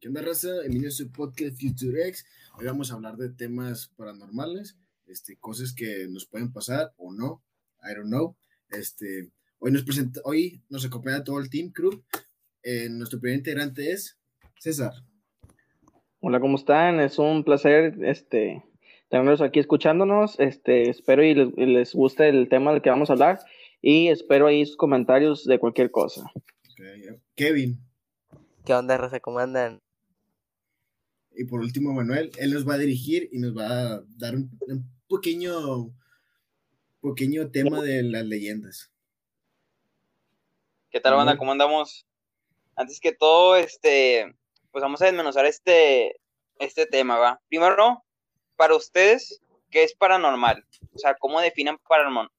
¿Qué onda, raza? Bienvenidos a su podcast Future X. Hoy vamos a hablar de temas paranormales, este, cosas que nos pueden pasar o no. I don't know. Este, hoy nos presenta, hoy nos acompaña todo el team crew. Eh, nuestro primer integrante es César. Hola, ¿cómo están? Es un placer este, tenerlos aquí escuchándonos. Este, espero y les, y les guste el tema del que vamos a hablar y espero ahí sus comentarios de cualquier cosa. Okay. Kevin. ¿Qué onda, Raza? ¿Cómo andan? Y por último, Manuel, él nos va a dirigir y nos va a dar un, un pequeño, pequeño tema de las leyendas. ¿Qué tal, banda? ¿Cómo andamos? Antes que todo, este, pues vamos a desmenuzar este, este tema, ¿va? Primero, para ustedes, ¿qué es paranormal? O sea, ¿cómo definen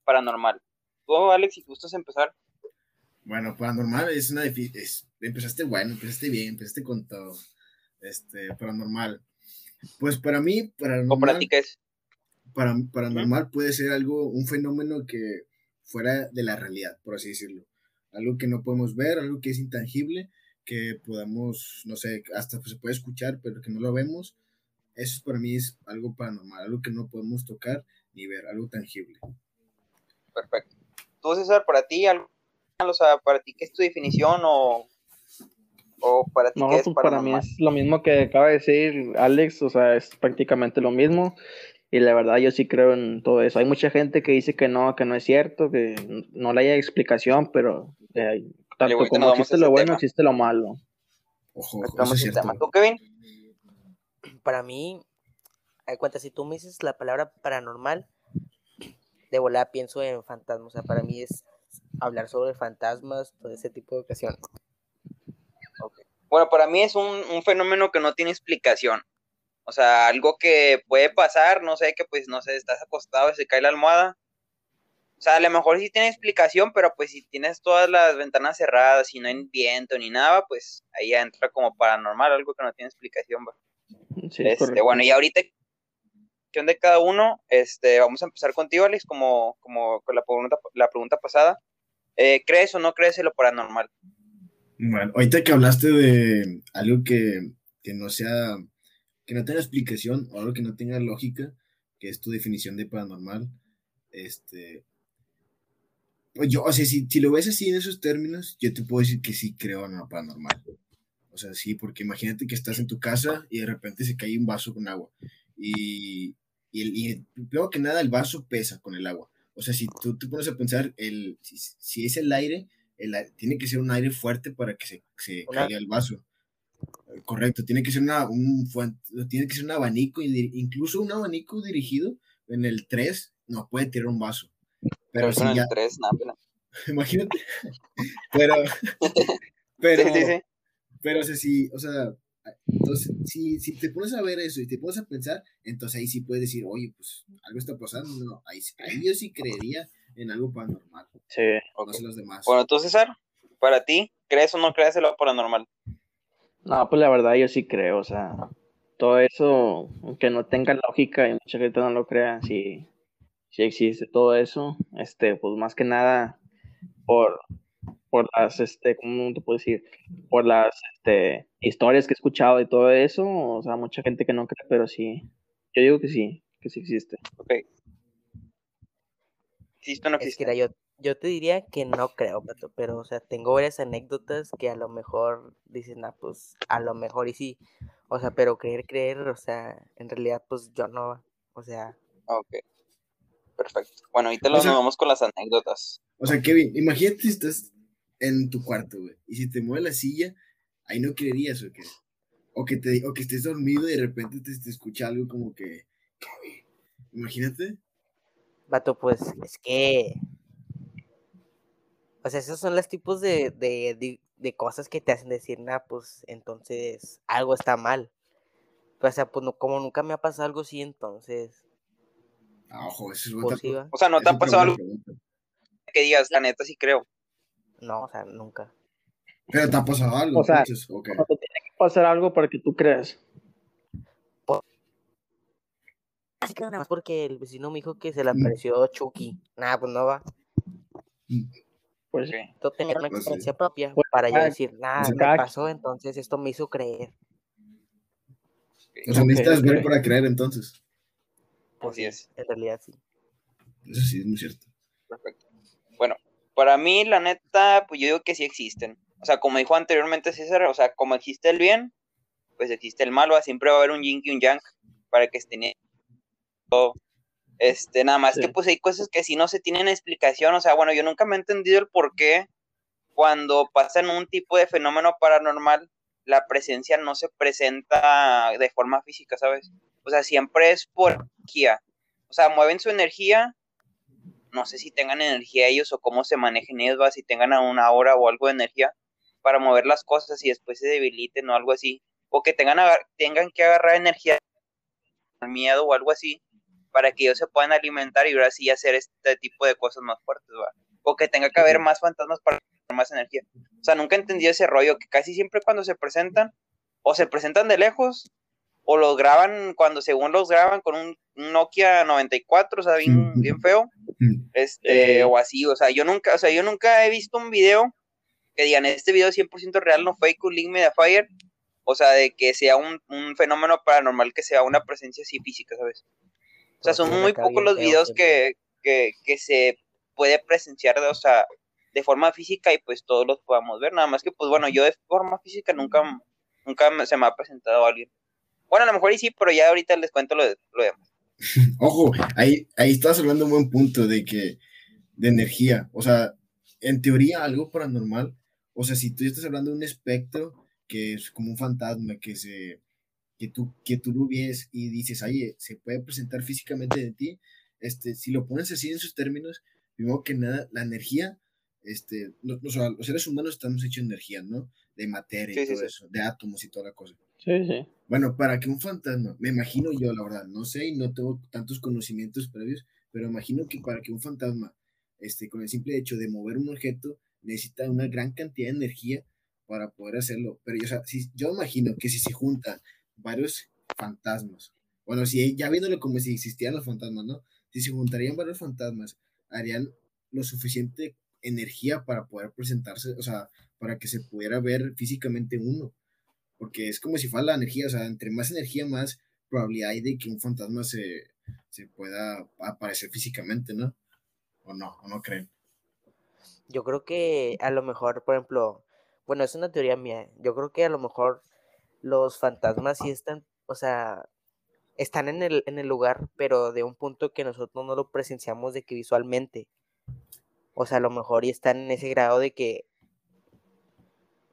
paranormal? Tú, Alex, si gustas empezar. Bueno, paranormal es una es, empezaste bueno, empezaste bien, empezaste con todo. Este, paranormal. Pues para mí, paranormal. ¿O para paranormal puede ser algo, un fenómeno que fuera de la realidad, por así decirlo. Algo que no podemos ver, algo que es intangible, que podamos, no sé, hasta se puede escuchar, pero que no lo vemos. Eso para mí es algo paranormal, algo que no podemos tocar ni ver, algo tangible. Perfecto. ¿Tú, César, para ti, algo, o sea, para ti, qué es tu definición o, o para ti no, qué es pues para mí es lo mismo que acaba de decir Alex, o sea, es prácticamente lo mismo. Y la verdad yo sí creo en todo eso. Hay mucha gente que dice que no, que no es cierto, que no le haya explicación, pero eh, tanto como no existe lo bueno, tema. existe lo malo. Ojo, ojo es tema. ¿Tú, Kevin? Para mí, hay cuenta, si tú me dices la palabra paranormal, de volada pienso en fantasmas. O sea, para mí es hablar sobre fantasmas, todo ese tipo de ocasiones. Bueno, para mí es un, un, fenómeno que no tiene explicación. O sea, algo que puede pasar, no sé, que pues, no sé, estás acostado y se cae la almohada. O sea, a lo mejor sí tiene explicación, pero pues si tienes todas las ventanas cerradas y no hay viento ni nada, pues ahí ya entra como paranormal, algo que no tiene explicación. Sí, este, bueno, y ahorita de cada uno, este, vamos a empezar contigo, Alex, como, como con la pregunta, la pregunta pasada. Eh, ¿Crees o no crees en lo paranormal? Bueno, ahorita que hablaste de algo que, que no sea, que no tenga explicación o algo que no tenga lógica, que es tu definición de paranormal, este, pues yo, o sea, si, si, lo ves así en esos términos, yo te puedo decir que sí creo en lo paranormal. O sea, sí, porque imagínate que estás en tu casa y de repente se cae un vaso con agua. Y, y, y primero que nada, el vaso pesa con el agua. O sea, si tú te pones a pensar, el, si, si es el aire, el, tiene que ser un aire fuerte para que se, se caiga el vaso. Correcto, tiene que ser una, un tiene que ser un abanico, incluso un abanico dirigido en el 3 no puede tirar un vaso. Pero, si ya... 3, no, Imagínate. pero, pero, sí, sí, sí. pero, o sea, si, o sea, entonces, si, si te pones a ver eso y te pones a pensar, entonces ahí sí puedes decir, oye, pues algo está pasando. No, ahí, ahí yo sí creería en algo paranormal. Sí. No sé los demás. Bueno, tú, César, para ti, ¿crees o no crees en lo paranormal? No, pues la verdad yo sí creo, o sea, todo eso, aunque no tenga lógica y mucha gente no lo crea, sí, sí existe todo eso, este, pues más que nada por, por las, este, ¿cómo te puedo decir? Por las, este, historias que he escuchado y todo eso, o sea, mucha gente que no cree, pero sí, yo digo que sí, que sí existe. Ok. ¿Existe o no existe? Es que, yo, yo te diría que no creo, Pato, pero, o sea, tengo varias anécdotas que a lo mejor dicen, ah, pues, a lo mejor y sí, o sea, pero creer, creer, o sea, en realidad, pues, yo no, o sea... Ok. Perfecto. Bueno, ahorita nos vamos con las anécdotas. O sea, Kevin, imagínate si estás en tu cuarto, güey, y si te mueve la silla, ahí no creerías, ¿o qué? O que, te, o que estés dormido y de repente te, te escucha algo como que, Kevin, imagínate. Vato, pues, es que... O sea, esos son los tipos de, de, de, de cosas que te hacen decir, nah, pues, entonces, algo está mal. O sea, pues, no, como nunca me ha pasado algo así, entonces... Ah, ojo, eso es pues, O sea, ¿no te ha pasado algo que digas, la neta sí creo? No, o sea, nunca. Pero te ha pasado algo, O sea, entonces, okay. te tiene que pasar algo para que tú creas. Así que nada más porque el vecino me dijo que se le apareció Chucky. Nada, pues no va. Pues, Yo tenía una Pues sí. experiencia propia Pues, para yo cada- decir, nada, me cada- pasó, entonces esto me hizo creer. O sea, necesitas ver ok. para creer entonces. Pues Así sí, es. En realidad sí. Eso sí es muy cierto. Perfecto. Bueno, para mí, la neta, pues yo digo que sí existen. O sea, como dijo anteriormente César, o sea, como existe el bien, pues existe el mal, ¿va? siempre va a haber un yin y un yang para que estén. Este, nada más Sí. que pues hay cosas que si no se tienen explicación, o sea, bueno, yo nunca me he entendido el por qué cuando pasan un tipo de fenómeno paranormal, la presencia no se presenta de forma física, ¿sabes? O sea, siempre es por energía. O sea, mueven su energía no sé si tengan energía ellos o cómo se manejen ellos, ¿va? si tengan a una hora o algo de energía para mover las cosas y después se debiliten o algo así, o que tengan, tengan que agarrar energía miedo o algo así para que ellos se puedan alimentar y ahora sí hacer este tipo de cosas más fuertes, ¿va? o que tenga que haber más fantasmas para tener más energía. O sea, nunca entendí ese rollo que casi siempre cuando se presentan, o se presentan de lejos, o los graban cuando según los graban con un Nokia 94, o sea, bien, feo, este, Eh. o así, o sea, yo nunca, o sea, yo nunca he visto un video que digan, este video es 100% real, no fake, un link Mediafire, o sea, de que sea un, un fenómeno paranormal, que sea una presencia así física, ¿sabes? O sea, son muy pocos los videos que, que, que se puede presenciar, de, o sea, de forma física y pues todos los podamos ver, nada más que, pues bueno, yo de forma física nunca, nunca se me ha presentado alguien. Bueno, a lo mejor y sí, pero ya ahorita les cuento lo, de- lo demás. Ojo, ahí, ahí estás hablando un buen punto de que, de energía. O sea, en teoría, algo paranormal. O sea, si tú estás hablando de un espectro que es como un fantasma que se, que tú, que tú lo ves y dices, oye, se puede presentar físicamente de ti. Este, si lo pones así en sus términos, primero que nada, la energía, este, no- o sea, los seres humanos estamos hechos de energía, ¿no? De materia y Sí, sí, todo sí. eso, de átomos y toda la cosa. Sí, sí. Bueno, para que un fantasma, me imagino yo, la verdad, no sé y no tengo tantos conocimientos previos, pero imagino que para que un fantasma, este, con el simple hecho de mover un objeto, necesita una gran cantidad de energía para poder hacerlo. Pero yo, o sea, si, yo imagino que si se juntan varios fantasmas, bueno, si ya viéndolo como si existieran los fantasmas, ¿no? Si se juntarían varios fantasmas, harían lo suficiente energía para poder presentarse, o sea, para que se pudiera ver físicamente uno porque es como si fuera la energía, o sea, entre más energía, más probabilidad hay de que un fantasma se, se pueda aparecer físicamente, ¿no? ¿O no? ¿O no creen? Yo creo que a lo mejor, por ejemplo, bueno, es una teoría mía. Yo creo que a lo mejor los fantasmas sí están, o sea, están en el, en el lugar, pero de un punto que nosotros no lo presenciamos de que visualmente. O sea, a lo mejor y están en ese grado de que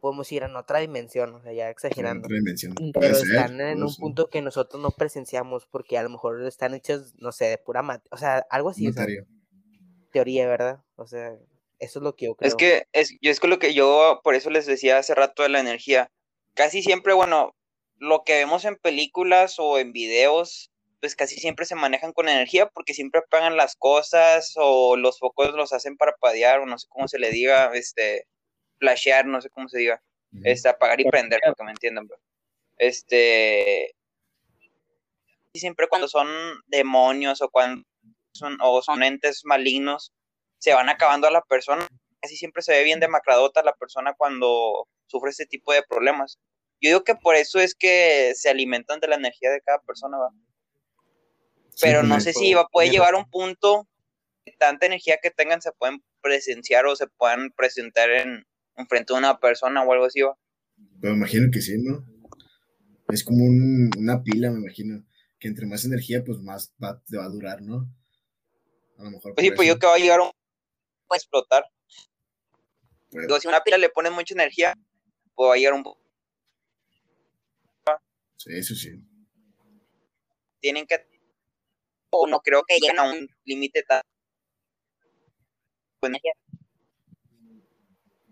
podemos ir en otra dimensión, o sea, ya exagerando. otra dimensión. Pero Puede Pero ser, están en un ser. punto que nosotros no presenciamos porque a lo mejor están hechos, no sé, de pura mat, o sea, algo así, o sea, Notario. teoría, ¿verdad? O sea, eso es lo que yo creo. Es que es, yo es lo que yo, por eso les decía hace rato de la energía. Casi siempre, bueno, lo que vemos en películas o en videos, pues casi siempre se manejan con energía porque siempre apagan las cosas o los focos los hacen parpadear o no sé cómo se le diga, este, flashear, no sé cómo se diga, este, apagar y prender, Parpadear. para que me entiendan. bro. Este, y siempre cuando son demonios o cuando son, o son entes malignos, se van acabando a la persona. Casi siempre se ve bien demacradota la persona cuando sufre este tipo de problemas. Yo digo que por eso es que se alimentan de la energía de cada persona, ¿va? Sí, pero no tiene- sé si va, puede llegar a un punto que tanta energía que tengan se pueden presenciar o se puedan presentar en, en frente de una persona o algo así, ¿va? Pero imagino que sí, ¿no? Es como un- una pila, me imagino. Que entre más energía, pues más va, te va a durar, ¿no? A lo mejor. Pues sí, pues yo que va a llegar a un puede explotar. Digo, si una pila le pone mucha energía, pues va a llegar a un Sí, eso sí. tienen que o no creo que lleguen a un límite tan pues,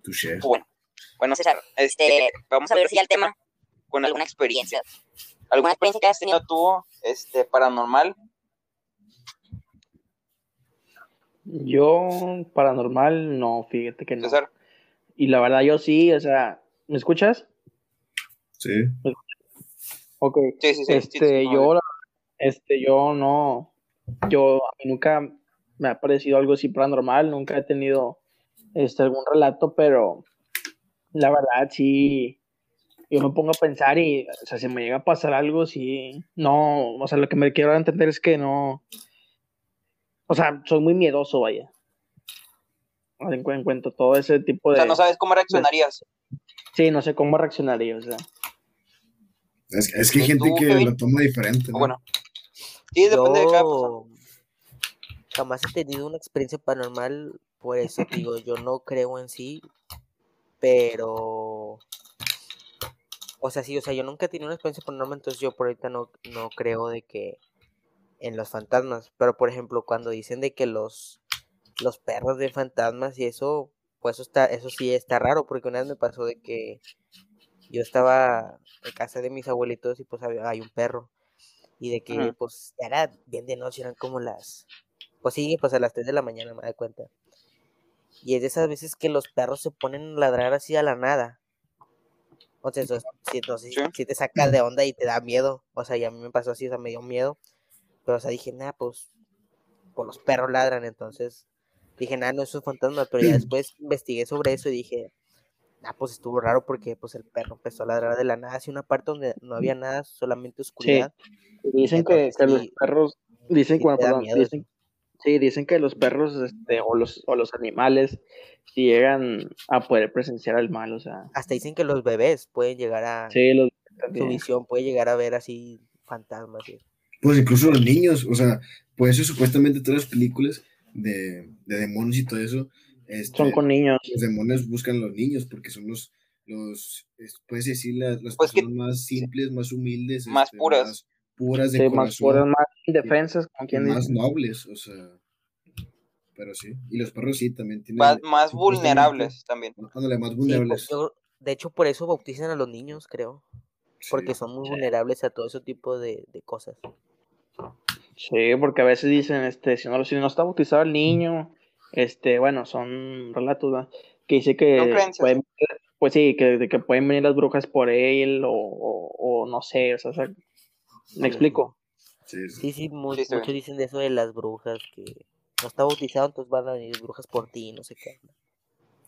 Touché. bueno. Bueno, César, este, vamos a ver si al tema con alguna experiencia. ¿Alguna experiencia que has tenido tú, este, paranormal? Yo, paranormal, no, fíjate que no. César, Y la verdad, yo sí, o sea, ¿me escuchas? Sí. Ok. sí, sí, sí. sí, Este, yo, la- este, yo no, yo nunca me ha parecido algo así paranormal, nunca he tenido, este, algún relato, pero la verdad sí, yo me pongo a pensar y, o sea, si me llega a pasar algo, sí, no, o sea, lo que me quiero entender es que no, o sea, soy muy miedoso, vaya. En, cuanto todo ese tipo de... O sea, no sabes cómo reaccionarías. Sí, no sé cómo reaccionaría, o sea. Es, es que hay gente ¿Tú, que Kevin? lo toma diferente. ¿no? Bueno. Sí, depende de cada persona. Yo jamás he tenido una experiencia paranormal, por eso digo, yo no creo en sí, pero... O sea, sí, o sea, yo nunca he tenido una experiencia paranormal, entonces yo por ahorita no, no creo de que en los fantasmas, pero por ejemplo, cuando dicen de que los, los perros de fantasmas y eso, pues eso, está, eso sí está raro, porque una vez me pasó de que yo estaba en casa de mis abuelitos y pues había, hay un perro. Y de que Ujú. pues ya era bien de noche, eran como las... Pues sí, pues a las 3 de la mañana me da cuenta. Y es de esas veces que los perros se ponen a ladrar así a la nada. O sea, eso, si, no sé, Sí. si te saca de onda y te da miedo. O sea, y a mí me pasó así, o sea, me dio miedo. Pero, o sea, dije, nada, pues, pues los perros ladran, entonces dije, nada, no es un fantasma, pero ya después investigué sobre eso y dije, ah, pues estuvo raro porque pues el perro empezó a ladrar de la nada, hacia una parte donde no había nada, solamente oscuridad. Dicen que, Entonces, que los sí, perros, dicen, sí bueno, te da perdón, miedo dicen, sí, dicen que los perros, este, o los, o los animales, si llegan a poder presenciar el mal, o sea, Hasta dicen que los bebés pueden llegar a, sí, los su visión puede llegar a ver así fantasmas. y eso. Pues incluso los niños, o sea, por eso supuestamente todas las películas de, de demonios y todo eso, este, son con niños. los demonios buscan a los niños porque son los, los es- puedes decir, las, las Pues que- personas más simples, más humildes, Más este, puras. más puras de Sí, corazón, más puras, más indefensas, como quien más dice. nobles, o sea, pero sí, y los perros sí también tienen, Más, más vulnerables también. ándale, más vulnerables, pues, yo- de hecho, por eso bautizan a los niños, creo, sí. porque son muy vulnerables a todo ese tipo de, de cosas. Sí, porque a veces dicen, este, si no, si no está bautizado el niño, este, bueno, son relatos, ¿verdad? que dice que pueden, pues sí, que, que pueden venir las brujas por él, o, o, o no sé, o sea, o sea, me explico. Sí, sí. Sí, muchos dicen de eso de las brujas, que no está bautizado, entonces van a venir brujas por ti, no sé qué.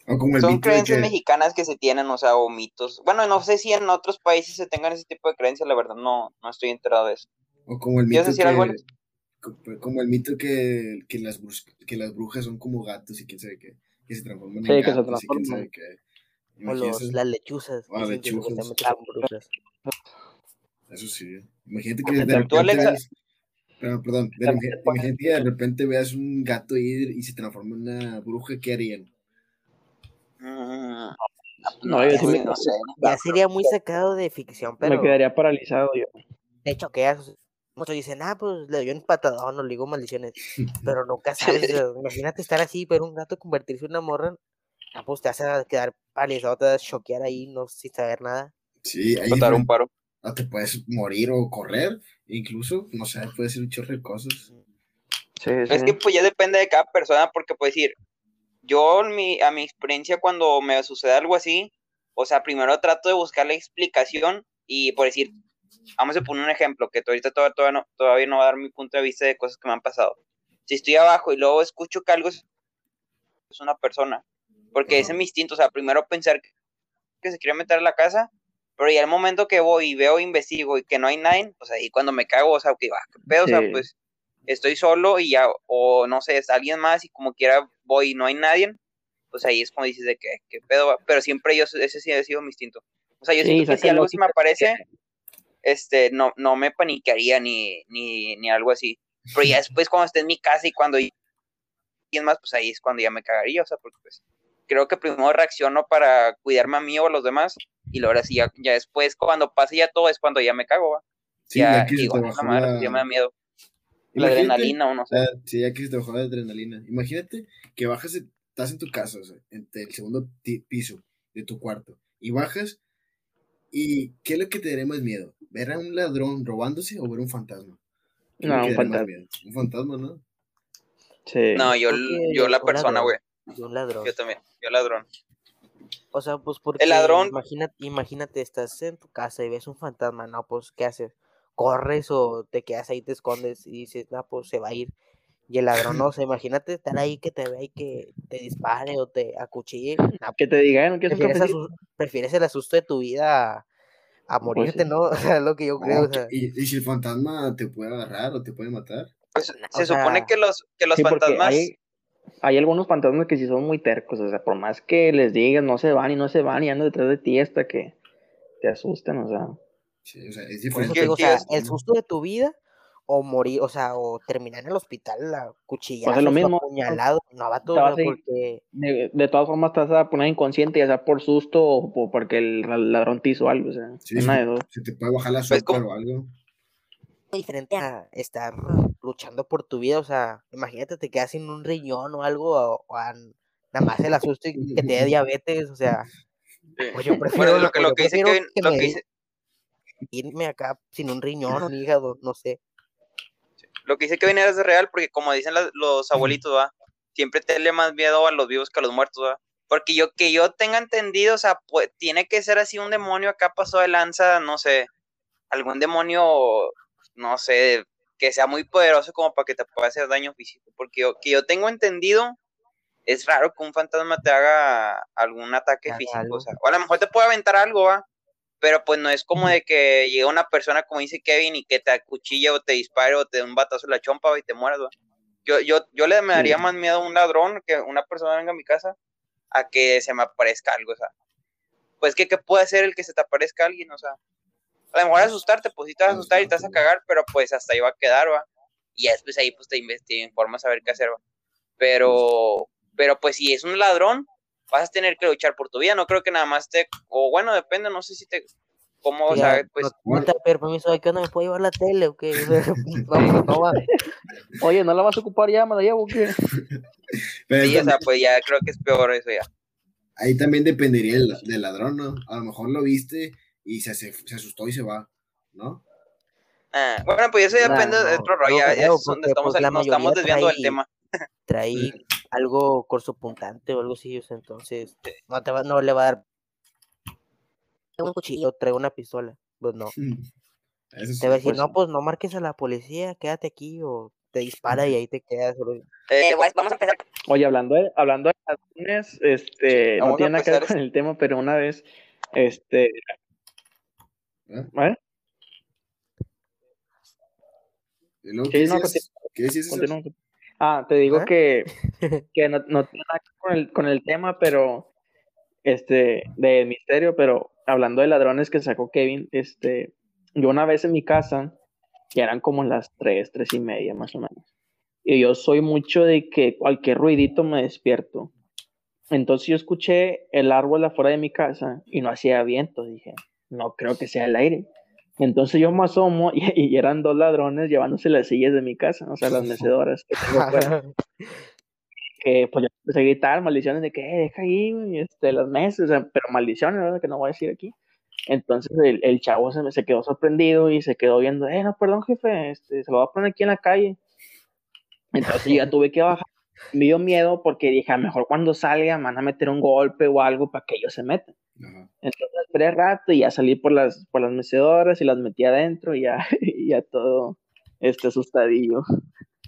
O como el Son creencias que- mexicanas que se tienen, o sea, o mitos. Bueno, no sé si en otros países se tengan ese tipo de creencias, la verdad, no, no estoy enterado de eso. O como el ¿Quieres mito decir que, algo, como el mito que, que, las, brus- que las brujas son como gatos y quién sabe qué, que se transforman Sí, en que se gatos y quién sabe qué. O los, las lechuzas, Ah, lechuzas. eso sí. Imagínate que de Tú, repente veas- perdón, de, imagínate que de repente veas un gato ir y se transforma en una bruja, ¿qué harían? Mm, No, yo sí me, no sé. Ya sería muy sacado de ficción, me pero quedaría paralizado yo. de hecho que ya muchos dicen, ah, pues le dio un patadón, no le digo maldiciones, pero nunca sabes, imagínate estar así, ver un gato convertirse en una morra, ah, pues te a quedar paralizado, te vas a choquear ahí, no sin saber nada. Sí, ahí Botar un paro. ah, te puedes morir o correr, incluso, no sé, puede ser un chorro de cosas. Sí, Es que pues ya depende de cada persona, porque pues decir, yo mi, a mi experiencia cuando me sucede algo así, o sea, primero trato de buscar la explicación y por decir, vamos a poner un ejemplo, que ahorita todavía, todavía, no, todavía no va a dar mi punto de vista de cosas que me han pasado. Si estoy abajo y luego escucho que algo es una persona, porque ese Ajá. es mi instinto, o sea, primero pensar que, que se quiere meter a la casa, pero ya el momento que voy y veo, investigo y que no hay nadie, pues ahí cuando me cago, o sea, que va, qué pedo, o sea, Sí. pues estoy solo y ya, o no sé, es alguien más y como quiera voy y no hay nadie, pues ahí es como dices de que, qué pedo, va? pero siempre yo, ese sí ha sido mi instinto. O sea, yo Sí, siento que si algo se me aparece, este, no, no me paniquearía ni, ni, ni algo así. Pero ya después cuando esté en mi casa y cuando alguien más, pues ahí es cuando ya me cagaría, o sea, porque pues creo que primero reacciono para cuidarme a mí o a los demás y luego ahora sí, ya, ya después cuando pase ya todo es cuando ya me cago, ¿va? Sí, ya, ya que se digo, te "Ah, la bajó madre, la... ya me da miedo. La adrenalina o no sé. Ah, sí, ya que se te bajó la adrenalina. Imagínate que bajas, estás en tu casa, o sea, en el segundo piso de tu cuarto, y bajas, y ¿qué es lo que te daría más miedo? ¿Ver a un ladrón robándose o ver un fantasma? ¿Qué es lo No, un fantasma. Un fantasma, ¿no? Sí. No, yo, yo la persona, güey. Y un ladrón. Yo también, yo ladrón. O sea, pues porque ladrón- imagínate, imagínate, estás en tu casa y ves un fantasma, no, pues, ¿qué haces? ¿Corres o te quedas ahí, te escondes y dices, no, pues se va a ir? Y el ladrón, no, o sea, imagínate estar ahí que te vea y que te dispare o te acuchille. no, Que te digan que prefieres, asu- prefieres el asusto de tu vida a, Pues morirte, sí. ¿no? O sea, es lo que yo creo. No, o sea, y, y si el fantasma te puede agarrar o te puede matar. Pues, o se sea, supone que los, que los Sí, fantasmas. hay, hay algunos fantasmas que sí son muy tercos, o sea, por más que les digas no se van y no se van y andan detrás de ti hasta que te asustan, o sea. Sí, o sea, es por eso diferente. te digo, o sea, el susto de tu vida o morir, o sea, o terminar en el hospital a cuchillazos Pues lo o mismo. apuñalado, no va todo, porque De, de todas formas te vas a poner inconsciente, ya sea por susto o por- porque el ladrón te hizo algo, o sea, Sí, una sí. de dos. Se te puede bajar la Pues, azúcar o algo. diferente a estar luchando por tu vida, o sea, imagínate te quedas sin un riñón o algo, o, o a- nada más el asusto y que te dé diabetes, o sea, pues yo prefiero, Bueno, lo que, o lo yo que dice prefiero Kevin, que lo me que dice, irme acá sin un riñón, un hígado, no sé. Lo que dice Kevin es real, porque como dicen las- los abuelitos, va, siempre tenle más miedo a los vivos que a los muertos, va. Porque yo, que yo tenga entendido, o sea, pues, tiene que ser así un demonio acá pasó de lanza, no sé, algún demonio, no sé, que sea muy poderoso como para que te pueda hacer daño físico. Porque yo, que yo tengo entendido, es raro que un fantasma te haga algún ataque Haga físico, o sea, o a lo mejor te puede aventar algo, va, pero pues no es como de que llegue una persona, como dice Kevin, y que te acuchille o te dispare o te dé un batazo en la chompa y te mueras, va. Yo, yo, yo le me daría más miedo a un ladrón que una persona venga a mi casa a que se me aparezca algo, o sea. Pues que, ¿qué puede hacer el que se te aparezca alguien? O sea, a lo mejor asustarte, pues sí te vas a asustar y te vas a cagar, pero pues hasta ahí va a quedar, va. Y después ahí pues te, inves- te informas a ver qué hacer, va. Pero, pero pues si es un ladrón, vas a tener que luchar por tu vida. No creo que nada más te, o bueno, depende, no sé si te, cómo, o sea, pues, no, te pedir permiso, ¿de qué onda me puedo llevar la tele o qué? no, no va. Oye, ¿no la vas a ocupar ya? ¿Me la llevo o qué? Pero sí, o también- sea, pues ya creo que es peor eso ya. ahí también dependería del, del ladrón, ¿no? A lo mejor lo viste y se, se, se asustó y se va, ¿no? Ah, bueno, pues eso ya Nah, depende de no, otro rollo. no ya- ya es donde estamos, pues, nos estamos desviando del trae- tema. Trae algo corsopuntante o algo así, o sea, entonces no, te va, no le va a dar un cuchillo, trae una pistola. Pues no. Eso. Te va a decir, pues no, pues no marques a la policía, quédate aquí, o te dispara y ahí te quedas. solo- Eh, pues, vamos a empezar. Oye, hablando de, hablando de ladrones, este, vamos no tiene nada que ver con el tema, pero una vez, este, ¿Eh? ¿eh? ¿Y luego Sí, ¿Qué no, decías? ¿Qué? Ah, te digo ¿Ah? que, que no, no tiene nada que ver con el, con el tema, pero este, de misterio, pero hablando de ladrones que sacó Kevin, este, yo una vez en mi casa, ya eran como las tres, tres y media más o menos. Y yo soy mucho de que cualquier ruidito me despierto. Entonces yo escuché el árbol afuera de mi casa y no hacía viento. Dije, no creo que sea el aire. Entonces yo me asomo y, y eran dos ladrones llevándose las sillas de mi casa, o sea, las mecedoras que tengo que pues yo empecé a gritar maldiciones de que "Eh, deja ahí, este, las mesas, o sea, pero maldiciones, ¿verdad? Que no voy a decir aquí. Entonces el, el chavo se, se quedó sorprendido y se quedó viendo, eh, no, perdón, jefe, este, se lo voy a poner aquí en la calle. Entonces ya tuve que bajar. Me dio miedo porque dije, a lo mejor cuando salga me van a meter un golpe o algo para que ellos se metan. Ajá. Entonces esperé rato y ya salí por las, por las mecedoras y las metí adentro y ya, y ya todo este asustadillo.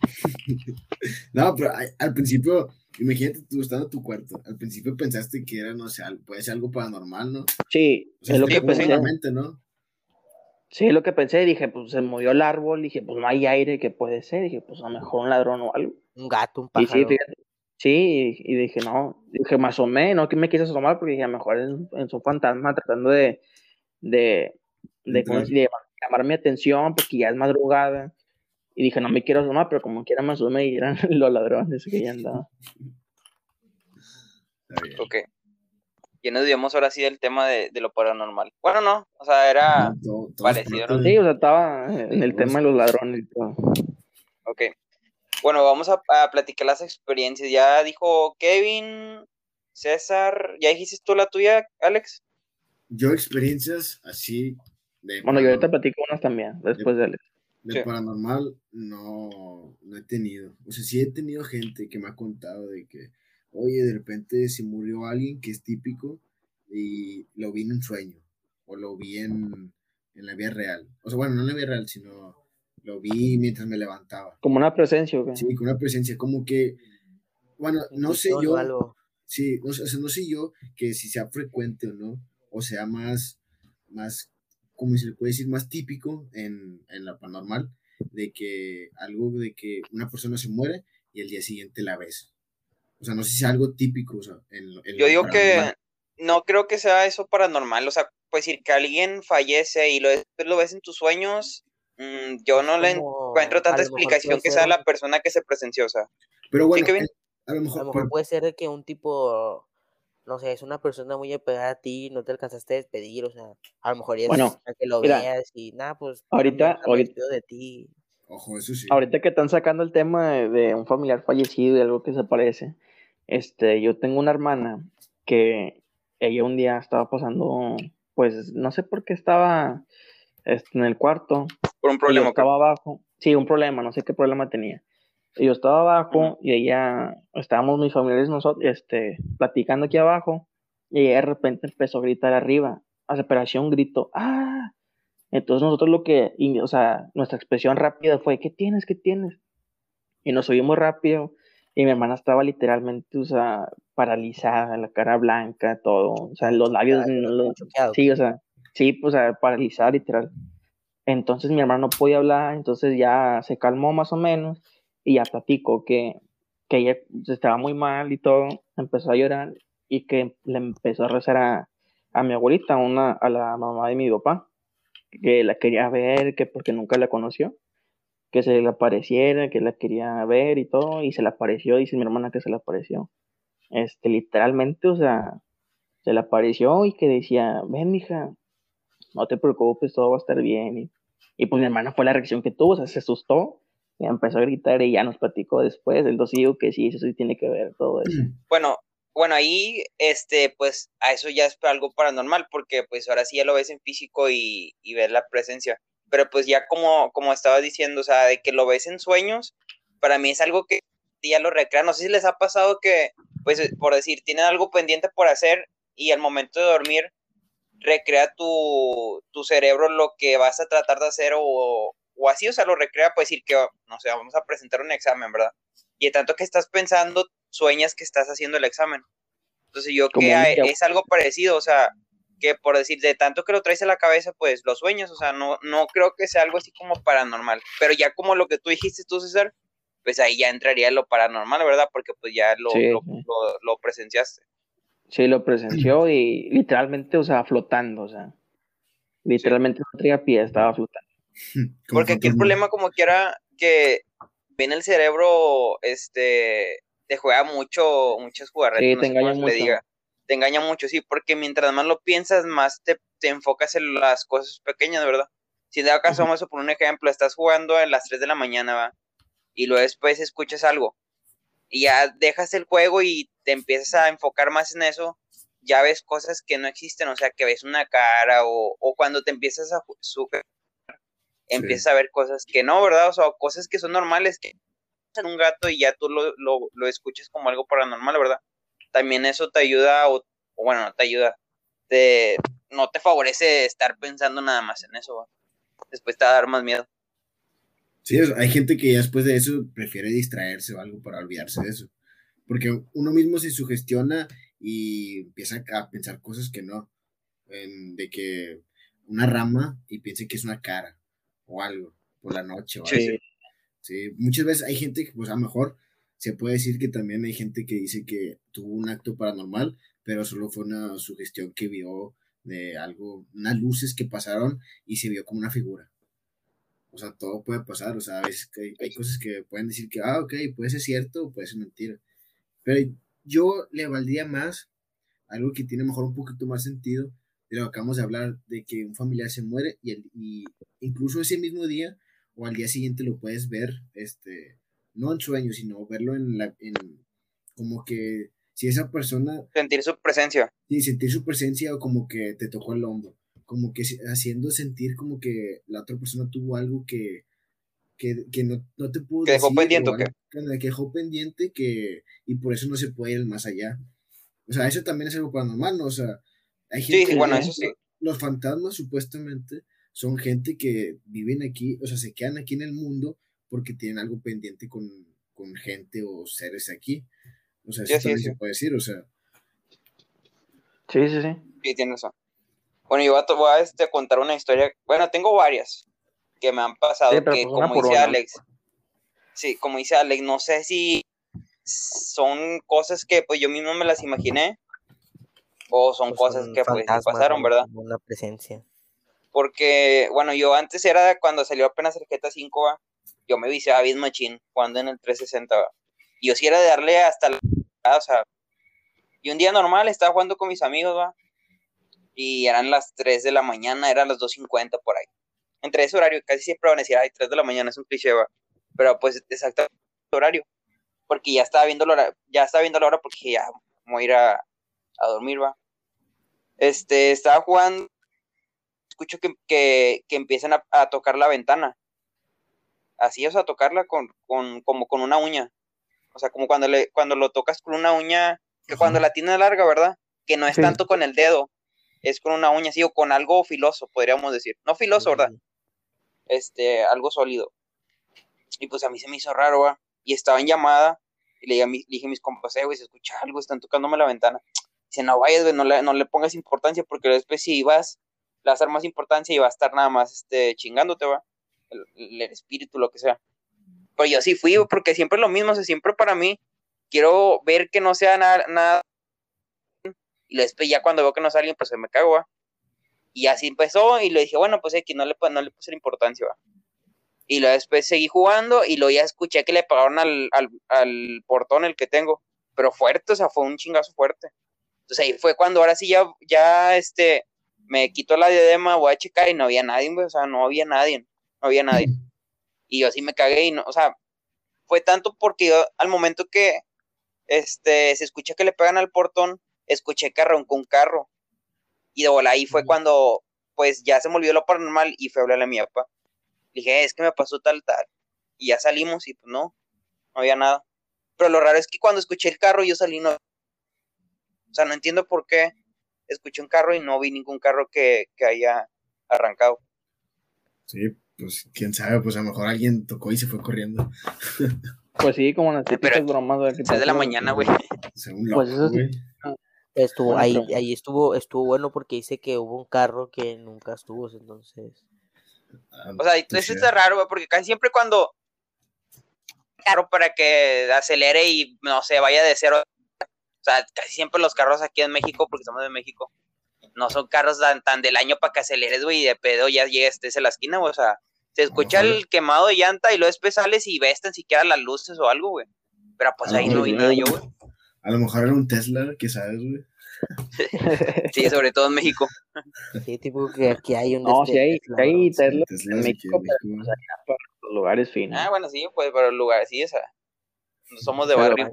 No, pero al, principio, imagínate tú estando en tu cuarto. Al principio pensaste que era, no sé, puede ser algo paranormal, ¿no? Sí, O sea, es lo que pensé. ¿no? Sí, es lo que pensé, dije, pues se movió el árbol, dije, pues no hay aire, ¿qué puede ser? Dije, pues a lo mejor un ladrón o algo. Un gato, un Y sí, pájaro. fíjate, sí, y, y dije, no, dije, me asomé, no que me quise asomar, porque dije, a lo mejor es, un- es un fantasma tratando de, de, de, llamar mi atención, porque ya es madrugada. Y dije, no me quiero asomar, pero como quiera me asomé y eran los ladrones que ya andaban. Está bien. Ok. Ya nos digamos ahora sí del tema de, de lo paranormal. Bueno, no, o sea, era. Todo- todo es parecido, de- Sí, o sea, estaba en el tema de los ladrones y todo. Ok. Bueno, vamos a, a platicar las experiencias. Ya dijo Kevin, César. ¿Ya dijiste tú la tuya, Alex? Yo experiencias así de, Bueno, yo ahorita platico unas también, después de Alex. de Sí. paranormal no, no he tenido. O sea, sí he tenido gente que me ha contado de que, oye, de repente se murió alguien que es típico y lo vi en un sueño o lo vi en, en la vida real. O sea, bueno, no en la vida real, sino lo vi mientras me levantaba. Como una presencia, ¿o? Sí, con una presencia como que, bueno, no sé yo, algo. Sí, o sea, no sé yo que si sea frecuente o no, o sea más, más como se le puede decir, más típico en, en la paranormal, de que algo de que una persona se muere y el día siguiente la ves. O sea, no sé si es algo típico. O sea, en, Yo digo que no creo que sea eso paranormal. O sea, pues decir que alguien fallece y lo, lo ves en tus sueños, mm, yo no le encuentro tanta explicación que sea la persona que se presenció. O sea, pero bueno, a lo mejor, puede ser que un tipo no sé, es una persona muy apegada a ti, no te alcanzaste a despedir, o sea, a lo mejor es bueno, que lo veas y nada, pues ahorita, ahorita de ti. Ojo, eso sí. Ahorita que están sacando el tema de, un familiar fallecido y algo que se parece, este, yo tengo una hermana que ella un día estaba pasando, pues no sé por qué estaba este, en el cuarto. Por un problema. Estaba abajo. Sí, un problema, no sé qué problema tenía yo estaba abajo y ella, estábamos mis familiares nosotros, este, platicando aquí abajo y ella de repente empezó a gritar arriba, a separación un grito, ¡ah! Entonces nosotros lo que, o sea, nuestra expresión rápida fue, ¿qué tienes? ¿Qué tienes? Y nos subimos rápido y mi hermana estaba literalmente, o sea, paralizada, la cara blanca, todo, o sea, los labios, sí, o sea, sí, pues, o sea, paralizada literal. Entonces mi hermano no podía hablar, entonces ya se calmó más o menos y ya platico que, que ella estaba muy mal y todo, empezó a llorar y que le empezó a rezar a, a mi abuelita, una, a la mamá de mi papá, que la quería ver, que porque nunca la conoció, que se le apareciera, que la quería ver y todo, y se le apareció, dice mi hermana que se le apareció. Este, literalmente, o sea, se le apareció y que decía, ven, hija, no te preocupes, todo va a estar bien. Y, y pues mi hermana fue la reacción que tuvo, o sea, se asustó y empezó a gritar y ya nos platicó después el dosigo que sí, eso sí tiene que ver todo eso. Bueno, bueno, ahí, este, pues, a eso ya es algo paranormal, porque pues ahora sí ya lo ves en físico y, y ves la presencia. Pero pues ya como, como estaba diciendo, o sea, de que lo ves en sueños, para mí es algo que ya lo recrea. No sé si les ha pasado que, pues, por decir, tienen algo pendiente por hacer y al momento de dormir recrea tu, tu cerebro lo que vas a tratar de hacer o, o así, o sea, lo recrea, pues decir que, no sé, vamos a presentar un examen, ¿verdad? Y de tanto que estás pensando, sueñas que estás haciendo el examen. Entonces yo que es algo parecido, o sea, que por decir, de tanto que lo traes a la cabeza, pues lo sueñas, o sea, no, no creo que sea algo así como paranormal, pero ya como lo que tú dijiste tú, César, pues ahí ya entraría lo paranormal, ¿verdad? Porque pues ya lo, lo, presenciaste. Sí, lo presenció y literalmente, o sea, flotando, o sea, literalmente no traía pie, estaba flotando. Porque aquí el problema como quiera que viene el cerebro, este, te juega mucho, muchas jugarretas, te engaña mucho. diga. Te engaña mucho, sí, porque mientras más lo piensas, más te, enfocas en las cosas pequeñas, ¿verdad? Si de acaso vamos a poner un ejemplo, estás jugando a las 3 de la mañana, ¿va? Y luego después escuchas algo. Y ya dejas el juego y te empiezas a enfocar más en eso, ya ves cosas que no existen, o sea, que ves una cara o, o cuando te empiezas a sugerir empiezas a ver cosas que no, ¿verdad? O sea, cosas que son normales, que en un gato y ya tú lo, lo, lo escuchas como algo paranormal, ¿verdad? También eso te ayuda, o, bueno, no te ayuda, te, no te favorece estar pensando nada más en eso, después te va a dar más miedo. Sí, hay gente que ya después de eso prefiere distraerse o algo para olvidarse de eso. Porque uno mismo se sugestiona y empieza a pensar cosas que no. de que una rama y piense que es una cara o algo por la noche. O sí. Muchas veces hay gente que, pues a lo mejor se puede decir que también hay gente que dice que tuvo un acto paranormal, pero solo fue una sugestión que vio de algo, unas luces que pasaron y se vio como una figura. O sea, todo puede pasar, o sea, a hay, hay cosas que pueden decir que, ah, ok, puede ser cierto puede ser mentira. Pero yo le valdría más algo que tiene mejor un poquito más sentido, de lo que acabamos de hablar, de que un familiar se muere y, el, y incluso ese mismo día o al día siguiente lo puedes ver, este, no en sueños, sino verlo en la, en, como que si esa persona... Sentir su presencia. Sí, sentir su presencia o como que te tocó el hombro, como que haciendo sentir como que la otra persona tuvo algo que, que, que no, no, te pudo que dejó pendiente, que, que dejó pendiente que, y por eso no se puede ir más allá. O sea, eso también es algo paranormal, ¿no? O sea, sí, bueno, eso sí. Los fantasmas supuestamente son gente que viven aquí, o sea, se quedan aquí en el mundo porque tienen algo pendiente con, con gente o seres aquí. O sea, eso también se puede decir, o sea. Sí, sí, sí. Sí, tienes razón. Bueno, yo voy a, voy a, este, contar una historia. Bueno, tengo varias que me han pasado. Sí, pero que pues como dice una. Alex. Sí, como dice Alex, no sé si son cosas que pues yo mismo me las imaginé. O son Pues cosas son que pues pasaron. ¿verdad? Una presencia. Porque, bueno, yo antes era cuando salió apenas el GTA 5, ¿va? yo me viciaba bien machín jugando en el 360, ¿va? yo sí era de darle hasta la... O y un día normal estaba jugando con mis amigos, ¿va? Y eran las 3 de la mañana, eran las 2.50 por ahí. Entre ese horario, casi siempre van a decir, ay, 3 de la mañana es un cliché, ¿va? Pero pues exactamente horario. Porque ya estaba viendo la hora, ya estaba viendo la hora porque ya voy a ir a, a dormir, ¿va? Este, estaba jugando escucho que, que, que empiezan a, a, tocar la ventana. Así, o sea, tocarla con, con, como con una uña. O sea, como cuando, le, cuando lo tocas con una uña, que Ajá. cuando la tienes larga, ¿verdad? Que no es Sí. tanto con el dedo, es con una uña así o con algo filoso, podríamos decir. No filoso, ¿verdad? Este, algo sólido. Y pues a mí se me hizo raro. Y estaba en llamada y le dije a, mi- le dije a mis compas, eh, güey, se escucha algo, están tocándome la ventana. Dice, no vayas, güey, no le, no le pongas importancia porque después si vas, le vas a dar más importancia y va a estar nada más este, chingándote, va. El, espíritu, lo que sea. Pero yo sí fui, porque siempre es lo mismo, siempre para mí, quiero ver que no sea nada, nada. Y después ya cuando veo que no sale alguien, pues se me cago, va. Y así empezó y le dije, bueno, pues aquí no le, no le puse importancia, va. Y luego después seguí jugando y luego ya escuché que le pagaron al, al, al portón el que tengo. Pero fuerte, o sea, fue un chingazo fuerte. Entonces ahí fue cuando ahora sí ya, ya este, me quito la diadema, voy a checar y no había nadie, güey, o sea, no había nadie, no había nadie. Y yo sí me cagué y no, o sea, fue tanto porque yo al momento que este, se escucha que le pegan al portón, escuché que arrancó un carro. Y de bola ahí fue cuando, pues ya se me olvidó lo paranormal y fue a hablarle a mi papá. Le dije, "Eh, es que me pasó tal, tal. Y ya salimos y pues no, no había nada. Pero lo raro es que cuando escuché el carro yo salí, no. O sea, no entiendo por qué escuché un carro y no vi ningún carro que, que haya arrancado. Sí, pues quién sabe, pues a lo mejor alguien tocó y se fue corriendo. Pues sí, como las típicas bromas, te de la mañana, güey. Según Pues eso sí. güey. Estuvo, Bueno, ahí, pero- ahí estuvo, estuvo bueno porque dice que hubo un carro que nunca estuvo, entonces. Ah, O sea, sí. está raro, güey, porque casi siempre cuando carro para que acelere y no sé, vaya de cero. O sea, casi siempre los carros aquí en México, porque somos de México, no son carros tan, tan del año para que aceleres, güey, y de pedo ya llegues estés a la esquina, güey. O sea, se escucha el quemado de llanta y luego después sales y ves tan siquiera las luces o algo, güey. Pero pues Ah, ahí no vi nada güey. yo, güey. A lo mejor era un Tesla, que sabes, güey. Sí, sobre todo en México. Sí, tipo que aquí hay un. No, este, sí hay, Tesla, sí hay. Tesla Tesla en México, pero para los lugares finos. Ah, bueno, sí, pues, pero el lugar, sí, esa. No somos de Pero, barrio.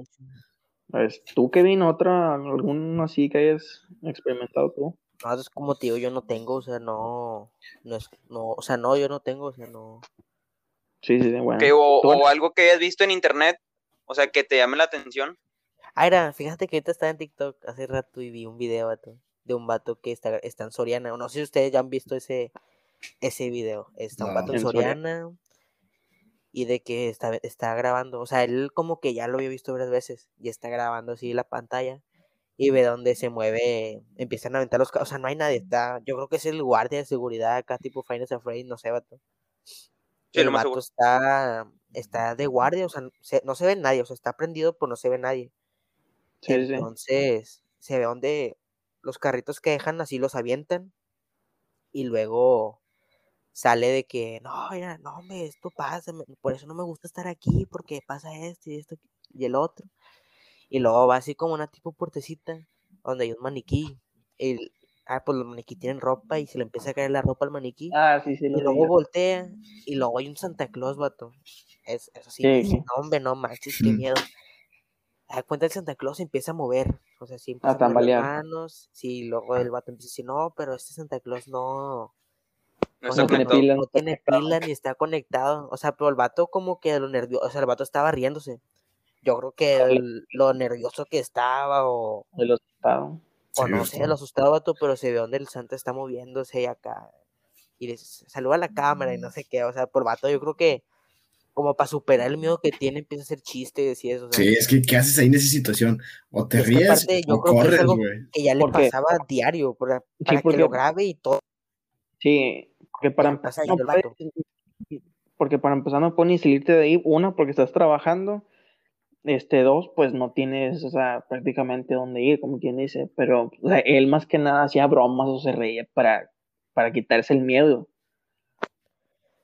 Pues, ¿Tú, Kevin, otra, algún así que hayas experimentado tú? No, es como digo, yo no tengo, o sea, no, no es, no, o sea, no, yo no tengo, o sea, no. Sí, sí, bueno. Que, o, algo que hayas visto en internet, o sea, que te llame la atención. Ah, era, fíjate que ahorita estaba en TikTok hace rato y vi un video, vato, de un vato que está, está en Soriana, no sé si ustedes ya han visto ese, ese video, está un vato en En Soriana. Soriana y de que está, está grabando, o sea, él como que ya lo había visto varias veces y está grabando así la pantalla y ve donde se mueve, empiezan a aventar los carros, o sea, no hay nadie, está, yo creo que es el guardia de seguridad acá, tipo Finance Afraid, no sé, vato. Sí, el vato está, está de guardia, o sea, se- no se ve nadie, o sea, está prendido, pero no se ve nadie. Sí, sí, sí. Entonces, se ve donde los carritos que dejan así los avientan y luego sale de que, no, mira, no, hombre, esto pasa, me- por eso no me gusta estar aquí, porque pasa esto y esto y el otro. Y luego va así como una tipo puertecita donde hay un maniquí. El, ah, pues los maniquí tienen ropa y se le empieza a caer la ropa al maniquí. Ah, sí, sí, Y lo luego vi. voltea y luego hay un Santa Claus, vato. Es, es así, Sí, dije, sí. no, hombre, no manches, qué miedo. Da cuenta el Santa Claus se empieza a mover, o sea, sí empieza A a mover las manos, sí, luego el vato empieza a decir, no, pero este Santa Claus no, No tiene pila, no tiene ni está conectado, o sea, pero el vato como que lo nervioso, o sea, el vato estaba riéndose. Yo creo que el- lo nervioso que estaba o, El asustado. o Sí, no sé, creo. lo asustaba vato, pero se ve donde el Santa está moviéndose y acá y le saluda a la cámara y no sé qué, o sea, por vato yo creo que como para superar el miedo que tiene, empieza a hacer chistes y eso. o sea, Sí, es que ¿qué haces ahí en esa situación? O te Es que ríes yo o creo que es corres, algo güey. que ya le pasaba diario, para, para que porque- lo grabe y todo. Sí, porque para empezar no puedes- porque para empezar no puedes ni salirte de ahí, una, porque estás trabajando, este, dos, pues no tienes, o sea, prácticamente dónde ir, como quien dice, pero o sea, él más que nada hacía bromas o se reía para, para quitarse el miedo.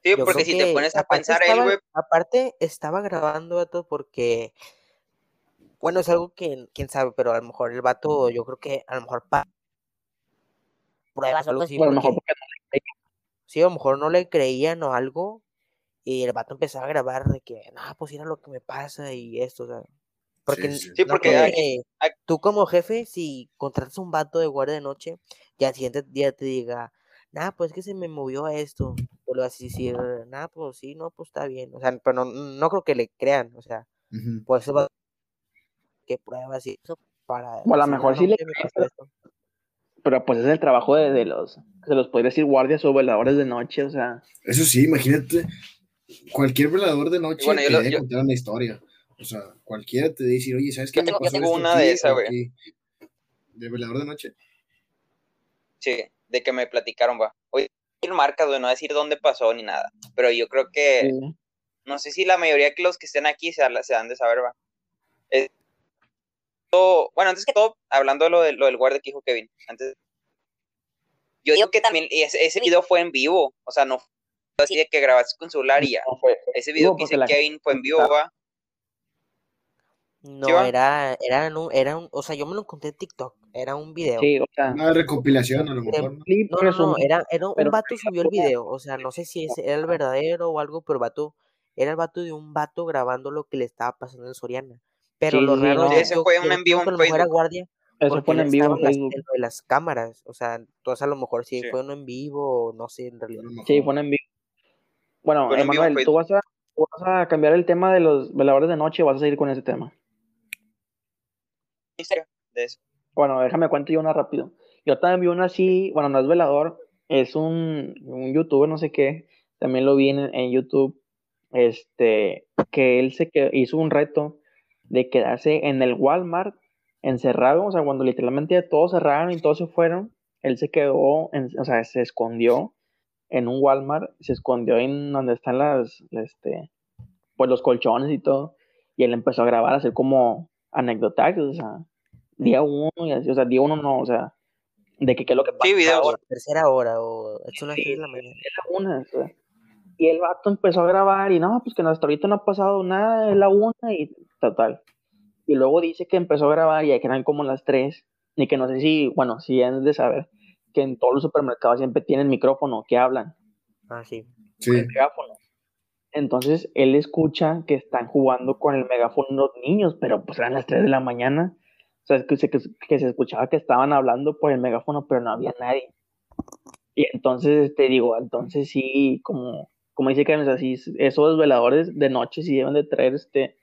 Sí, Yo porque si te pones a pensar, él, güey, Aparte, estaba grabando, vato, porque. Bueno, es algo que quién sabe, pero a lo mejor el vato, yo creo que a lo mejor pa- pruebas o algo así. A lo mejor porque sí, a lo mejor no le creían o algo. Y el vato empezaba a grabar de que, no, pues mira lo que me pasa y esto, o sea. Porque, Sí, sí. Sí, no porque tú como jefe, si contratas un vato de guardia de noche, y al siguiente día te diga, nada, pues que se me movió esto, tú le vas a decir, nada, pues sí, no, pues está bien. O sea, pero no, no creo que le crean, o sea, Ujú. por eso va que pruebas y eso para. O a lo mejor "No, sí le me crees, pasó esto". Pero pues es el trabajo de, de los, se los podría decir guardias o veladores de noche, o sea, Eso sí, imagínate, cualquier velador de noche bueno, yo debe yo- contar una historia. O sea, cualquiera te dice, oye, ¿sabes qué Yo me tengo- yo pasó tengo esto una de aquí esa, o güey. ¿De velador de noche? Sí, de que me platicaron, va. Oye, marcas, güey, no decir dónde pasó ni nada. Pero yo creo que, sí. no sé si la mayoría de los que estén aquí se, se dan de saber, va. Eh, todo- bueno, antes que todo, hablando de lo, de, lo del guardia que dijo Kevin, antes. Yo digo que también ese, ese video fue en vivo, o sea, no fue así de que grabaste con celular y ya. No fue- Ese video que la- Kevin fue en vivo, va. No, va? era, era, un, era un, o sea, yo me lo encontré en TikTok, era un video. sí, o sea, Una recopilación, a lo mejor, ¿no? No, no, no, resumido. era, era un pero vato subió el video, o sea, no sé si ese era el verdadero o algo, pero el vato, era el vato de un vato grabando lo que le estaba pasando en Soriana. Pero Sí, lo raro no. es Ese fue un en vivo creo en Facebook. guardia Eso porque fue él en vivo estaba en las, Facebook. de las cámaras, o sea, entonces a lo mejor sí, Sí. fue uno en vivo o no sé en realidad. Sí, fue en vivo. Bueno, Fue en Emanuel, ¿tú vas, a, tú vas a cambiar el tema de los veladores de noche o vas a seguir con ese tema? Misterio de eso. Bueno, déjame cuento yo una rápido. Yo también vi una así, bueno, no es velador, es un, un youtuber, no sé qué, también lo vi en, en YouTube, este, que él se que hizo un reto de quedarse en el Walmart encerrado, o sea, cuando literalmente todos cerraron y todos se fueron, él se quedó, en- o sea, se escondió en un Walmart, se escondió en donde están las, este, pues los colchones y todo, y él empezó a grabar, a hacer como anecdotarios, o sea, día uno, y así, o sea, día uno no, o sea, de que qué es lo que pasa Sí, videos. Tercera hora o es una Sí, de la mañana. la una, o sea, y el vato empezó a grabar y no, pues que hasta ahorita no ha pasado nada, es la una y total. Y luego dice que empezó a grabar y que eran como las tres, y que no sé si, bueno, si han de saber que en todos los supermercados siempre tienen micrófono, que hablan, Ah, sí. Sí. el megáfono. Entonces él escucha que están jugando con el megáfono los niños, pero pues eran las 3 de la mañana. O sea, que se, que, que se escuchaba que estaban hablando por el megáfono, pero no había nadie. Y entonces te digo, entonces sí, como, como dice que así, esos veladores de noche sí deben de traer este,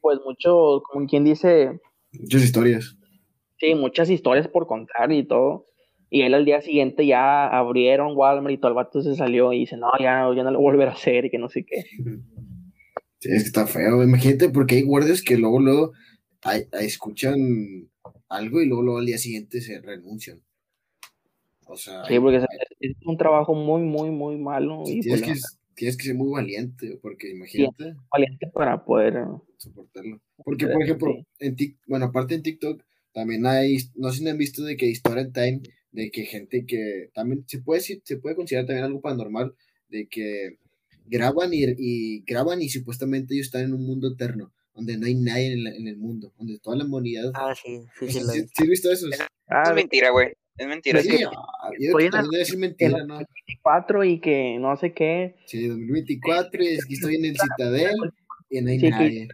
pues mucho, como quien dice, Muchas historias. sí, muchas historias por contar y todo. Y él al día siguiente ya abrieron Walmart y todo el vato se salió y dice, no, ya, ya no lo voy a hacer y que no sé qué. Sí, es que está feo. Imagínate, porque hay guardias que luego, luego escuchan algo y luego, luego al día siguiente se renuncian. O sea, Sí, porque es, es un trabajo muy, muy, muy malo y tienes, pues, que, tienes que ser muy valiente, porque imagínate valiente para poder. soportarlo. Porque, por ejemplo, sí. en Tik- bueno, aparte en TikTok, también hay, no sé si han visto de que hay story time, de que gente que también se puede, decir- se puede considerar también algo paranormal, de que graban y, y graban y supuestamente ellos están en un mundo eterno, donde no hay nadie en, la- en el mundo, donde toda la humanidad... Ah, sí, sí, sí, lo. ¿sí has visto eso? Ah, es mentira, güey. Es mentira. Sí, sí. yo que mentira, el ¿no? 24 y que no sé qué. Sí, 2024, y es que estoy en el Citadel y no hay Sí, que- nadie.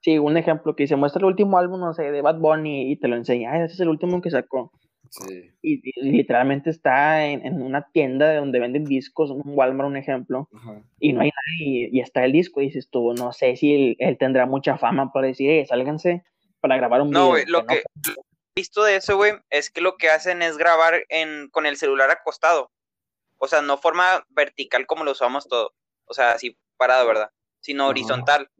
Sí, un ejemplo que se muestra el último álbum, no sé, de Bad Bunny y te lo enseña. Ah, ese es el último que sacó. Sí, Y, y literalmente está en, en una tienda de donde venden discos, un Walmart, un ejemplo, ajá. y no hay nadie. Y, y está el disco. Y dices tú, no sé si él, él tendrá mucha fama para decir, eh, sálganse para grabar un video. No, güey, lo que visto de eso, güey, es que lo que hacen es grabar en, con el celular acostado. O sea, no forma vertical como lo usamos todo. O sea, así parado, ¿verdad? sino horizontal.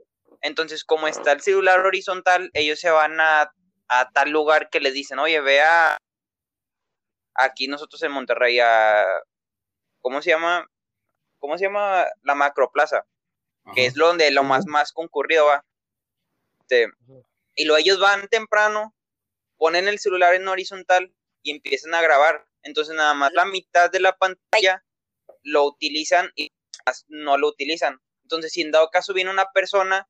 Entonces, como está el celular horizontal, ellos se van a, a tal lugar que les dicen, oye, vea aquí nosotros en Monterrey, a, ¿cómo se llama? ¿Cómo se llama? La Macroplaza, que es donde lo más, más concurrido va. Este, y luego ellos van temprano, ponen el celular en horizontal y empiezan a grabar. Entonces nada más la mitad de la pantalla lo utilizan y no lo utilizan. Entonces si en dado caso viene una persona,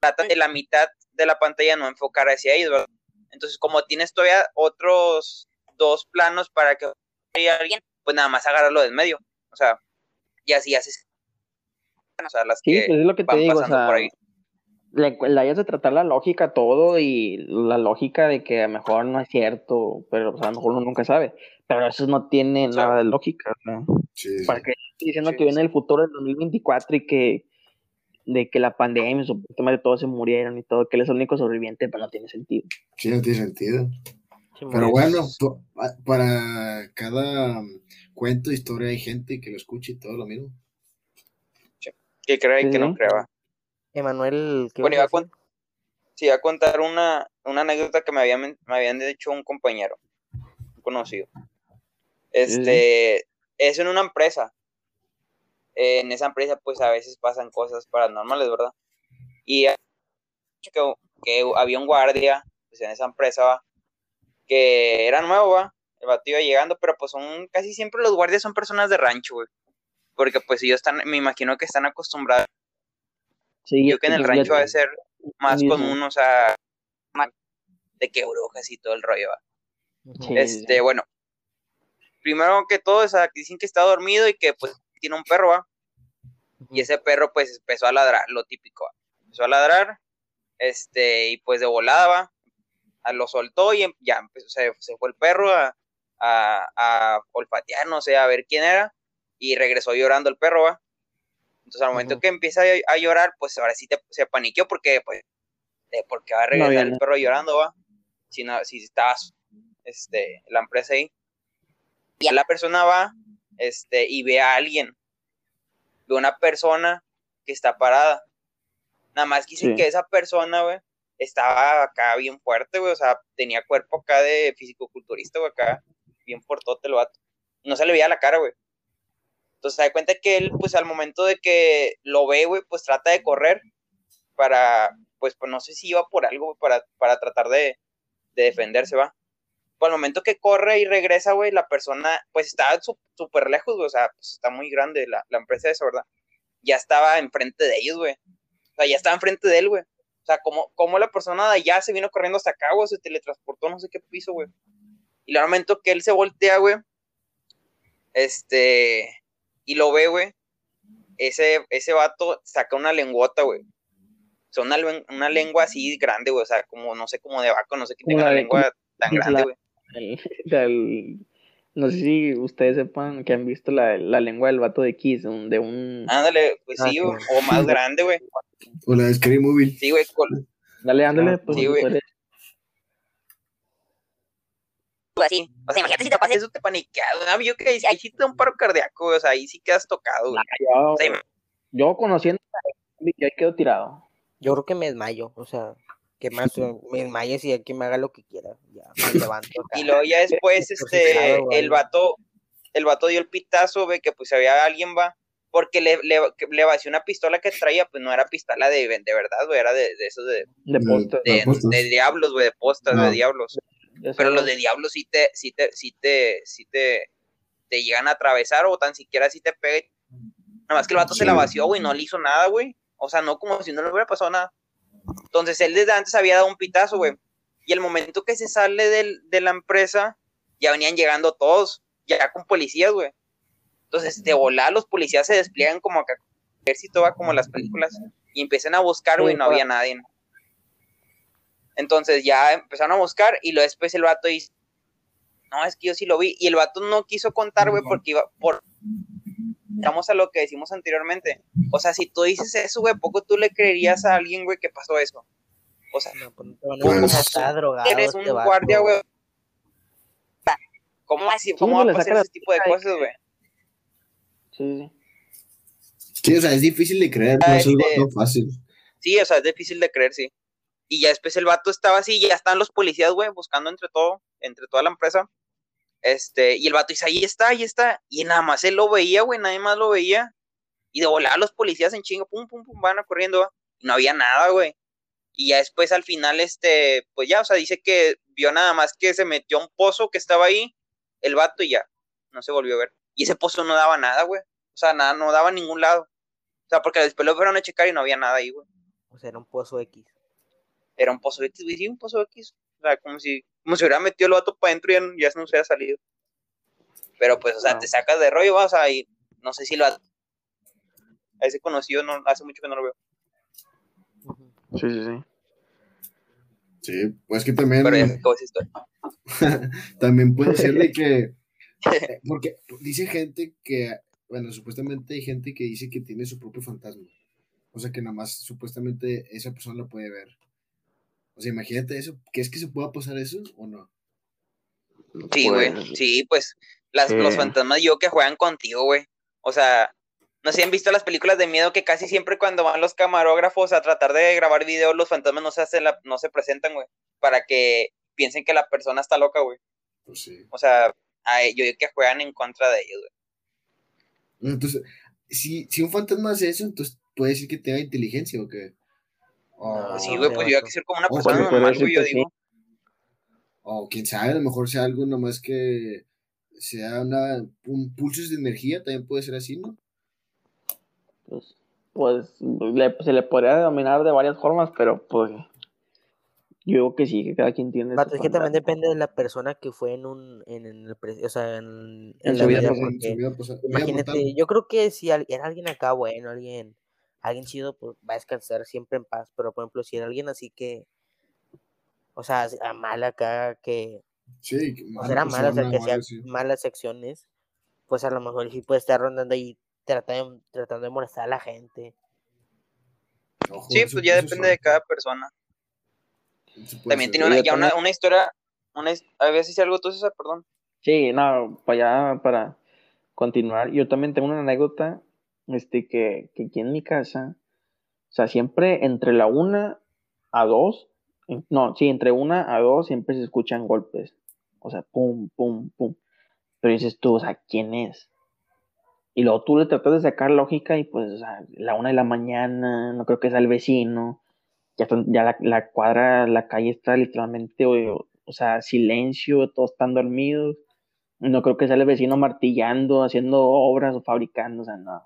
trata de la mitad de la pantalla no enfocar hacia ellos. Entonces como tienes todavía otros dos planos para que alguien, pues nada más agarrarlo del medio. O sea, y así haces. O sea, las que, pues es lo que te digo, o sea, por ahí la hayas de tratar la lógica todo y la lógica de que a lo mejor no es cierto, pero a lo mejor uno nunca sabe. Pero eso no tiene nada de lógica. Para que diciendo que viene el futuro del 2024 y que de que la pandemia, supuestamente todos se murieron y todo, que él es el único sobreviviente, pero no tiene sentido. Sí, no tiene sentido. pero bueno, para cada cuento, historia, hay gente que lo escuche y todo lo mismo. Que cree y que no crea. Emanuel, bueno, iba a, sí, a contar una, una anécdota que me habían, me habían dicho un compañero, un conocido. Este, es en una empresa. en esa empresa, pues a veces pasan cosas paranormales, ¿verdad? Y que, que había un guardia, pues en esa empresa, ¿va? que era nuevo, ¿va? El batido llegando, pero pues son, casi siempre los guardias son personas de rancho, güey. Porque pues ellos están, me imagino que están acostumbrados yo que en el rancho va a ser más común, o sea, de que brujas y todo el rollo. este, bueno, primero que todo, o sea, dicen que está dormido y que pues tiene un perro, ¿va? Y ese perro pues empezó a ladrar, lo típico, empezó a ladrar, este, y pues de volada, ¿va? lo soltó y ya empezó, se, fue el perro a, a, olfatear, no sé, a ver quién era, y regresó llorando el perro, ¿va? Entonces, al momento que empieza a, llorar, pues ahora sí te, se paniqueó porque, pues, porque va a regresar el perro llorando, va. Si, no, si estabas, este, la empresa ahí. Y la persona va, este, y ve a alguien. Ve a una persona que está parada. Nada más que que esa persona, güey, estaba acá bien fuerte, güey. O sea, tenía cuerpo acá de físico-culturista, güey, acá, bien fuertote el vato. No se le veía la cara, güey. Entonces se da cuenta que él, pues al momento de que lo ve, güey, pues trata de correr para, pues, pues no sé si iba por algo, para, para tratar de, defenderse, va. Pues al momento que corre y regresa, güey, la persona, pues estaba súper lejos, güey, o sea, pues está muy grande la, la empresa esa, ¿verdad? Ya estaba enfrente de ellos, güey. O sea, ya estaba enfrente de él, güey. O sea, como, como la persona de allá se vino corriendo hasta acá, güey, se teletransportó no sé qué piso, güey. Y al momento que él se voltea, güey, este, y lo ve, güey, ese, ese vato saca una lengüota, güey. O sea, una, una lengua así grande, güey, o sea, como, no sé, como de vaco, no sé qué tenga una lengua tan grande, güey. no sé si ustedes sepan que han visto la, la lengua del vato de Kiss, de un... Ándale, pues sí, ah, o más grande, güey. O la de Scary Movie. Sí, güey. Dale, ándale, ah, pues. Sí, güey así. O sea, imagínate si te pasa eso, te paniqueas. ¿no? Yo que ahí sí te da un paro cardíaco, o sea, ahí sí quedas tocado. yo, conociendo ya quedo tirado. Yo creo que me desmayo, o sea, que más me desmayo y aquí me haga lo que quiera. Ya, me levanto. y luego ya después, este, el vato, el vato dio el pitazo, ve que pues había alguien va, porque le, le, le vació una pistola que traía, pues no era pistola de, de verdad, güey, era de, de esos de, de, postas, de, diablos, güey, de postas, de diablos. Pero los de Diablo sí te, sí te, sí te, sí te, te llegan a atravesar o tan siquiera si te pegan. Nada más que el vato se la vació, güey, no le hizo nada, güey. O sea, no como si no le hubiera pasado nada. Entonces él desde antes había dado un pitazo, güey. Y el momento que se sale del, de la empresa, ya venían llegando todos, ya con policías, güey. Entonces, de volar, los policías se despliegan como acá, ejército va como las películas, y empiezan a buscar, güey, no había nadie. Entonces ya empezaron a buscar y lo después el vato dice, no, es que yo sí lo vi. Y el vato no quiso contar, güey, porque iba por... Vamos a lo que decimos anteriormente. O sea, si tú dices eso, güey, poco tú le creerías a alguien, güey, que pasó eso. O sea, no, pues, no, está drogado eres un este guardia, güey. ¿Cómo así? ¿Cómo va a pasar ese tipo de cosas, güey? Sí, Sí, o sea, es difícil de creer, no Ah, es algo este- fácil. Sí, o sea, es difícil de creer, sí. Y ya después el vato estaba así, ya están los policías, güey, buscando entre todo, entre toda la empresa. Este, y el vato dice, ahí está, ahí está. Y nada más él lo veía, güey, nadie más lo veía. Y de volada los policías en chinga, pum, pum, pum, van a corriendo, y no había nada, güey. Y ya después al final, este, pues ya, o sea, dice que vio nada más que se metió a un pozo que estaba ahí, el vato, y ya, no se volvió a ver. Y ese pozo no daba nada, güey. O sea, nada, no daba a ningún lado. O sea, porque después lo fueron a checar y no había nada ahí, güey. O sea, era un pozo X. Era un pozo X, güey, sí, un pozo X. O sea, como si, como si hubiera metido el vato para adentro y ya, no- ya no se hubiera salido. Pero pues, o sea, te sacas de rollo, vas a ir. No sé si lo ha- a ese conocido no, hace mucho que no lo veo. Sí, sí, sí. Sí, pues que también, Pero ya se acabó esa historia. también puede ser de que, porque dice gente que, bueno, supuestamente hay gente que dice que tiene su propio fantasma. O sea, que nada más supuestamente esa persona lo puede ver. O sea, imagínate eso, ¿crees que se pueda pasar eso o no? Sí, güey. Sí, pues las, los fantasmas yo que juegan contigo, güey. O sea, no sé si han visto las películas de miedo que casi siempre cuando van los camarógrafos a tratar de grabar videos, los fantasmas no se hacen la- no se presentan, güey. Para que piensen que la persona está loca, güey. Pues sí. O sea, a- yo digo que juegan en contra de ellos, güey. Entonces, si, si un fantasma hace eso, entonces puede decir que tenga inteligencia o qué. Sí, güey, pues yo hay que ser como una persona pero normal, güey, yo sí. digo. o quién sabe, a lo mejor sea algo nomás que sea una, un pulsos de energía, también puede ser así, ¿no? Pues, pues le- se le podría denominar de varias formas, pero pues yo digo que sí, que cada quien tiene su es que también depende de la persona que fue en un, en, en el, o sea, en, en En la su vida vida, imagínate, yo creo que si era alguien acá bueno, alguien, alguien chido, pues va a descansar siempre en paz, pero por ejemplo, si era alguien así que, o sea, a mal acá, que, Sí, que mala sea, era malo, o sea, que hacía sí. malas acciones, pues a lo mejor sí puede estar rondando ahí tratando, tratando de molestar a la gente. Ojo, Sí, pues ya depende de cada persona. También ser. tiene una, ya una, una historia, una, a ver si algo tú, César, perdón. Sí, no, para allá, para continuar, yo también tengo una anécdota, este, que, que aquí en mi casa, o sea, siempre entre la una a dos, no, sí, entre una a dos siempre se escuchan golpes, o sea, pum, pum, pum, pero dices tú, o sea, ¿quién es? Y luego tú le tratas de sacar lógica y pues, o sea, la una de la mañana, no creo que sea el vecino, ya, ya la, la cuadra, la calle está literalmente, o, o sea, silencio, todos están dormidos. No creo que sea el vecino martillando, haciendo obras o fabricando, o sea, no.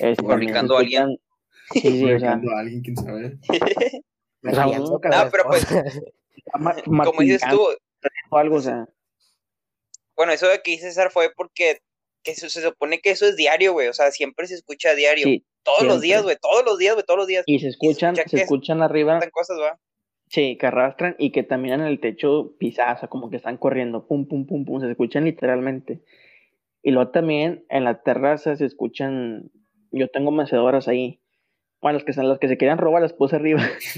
Este, Fabricando a se Sí, o sea, Fabricando a alguien, quién sabe. O sea, uno cada No, pero pues, Como dices tú, o algo, o sea, bueno, eso de que dice César fue porque que eso- se supone que eso es diario, güey. O sea, siempre se escucha a diario. sí. todos los días, güey. Todos los días, güey. Todos los días. Y se escuchan, escucha se escuchan arriba, Pasan cosas, va. sí, que arrastran y que también en el techo sea, como que están corriendo, pum, pum, pum, pum, se escuchan literalmente. Y luego también en la terraza se escuchan, yo tengo mecedoras ahí. Bueno, las que, son- las que se querían robar las puse arriba.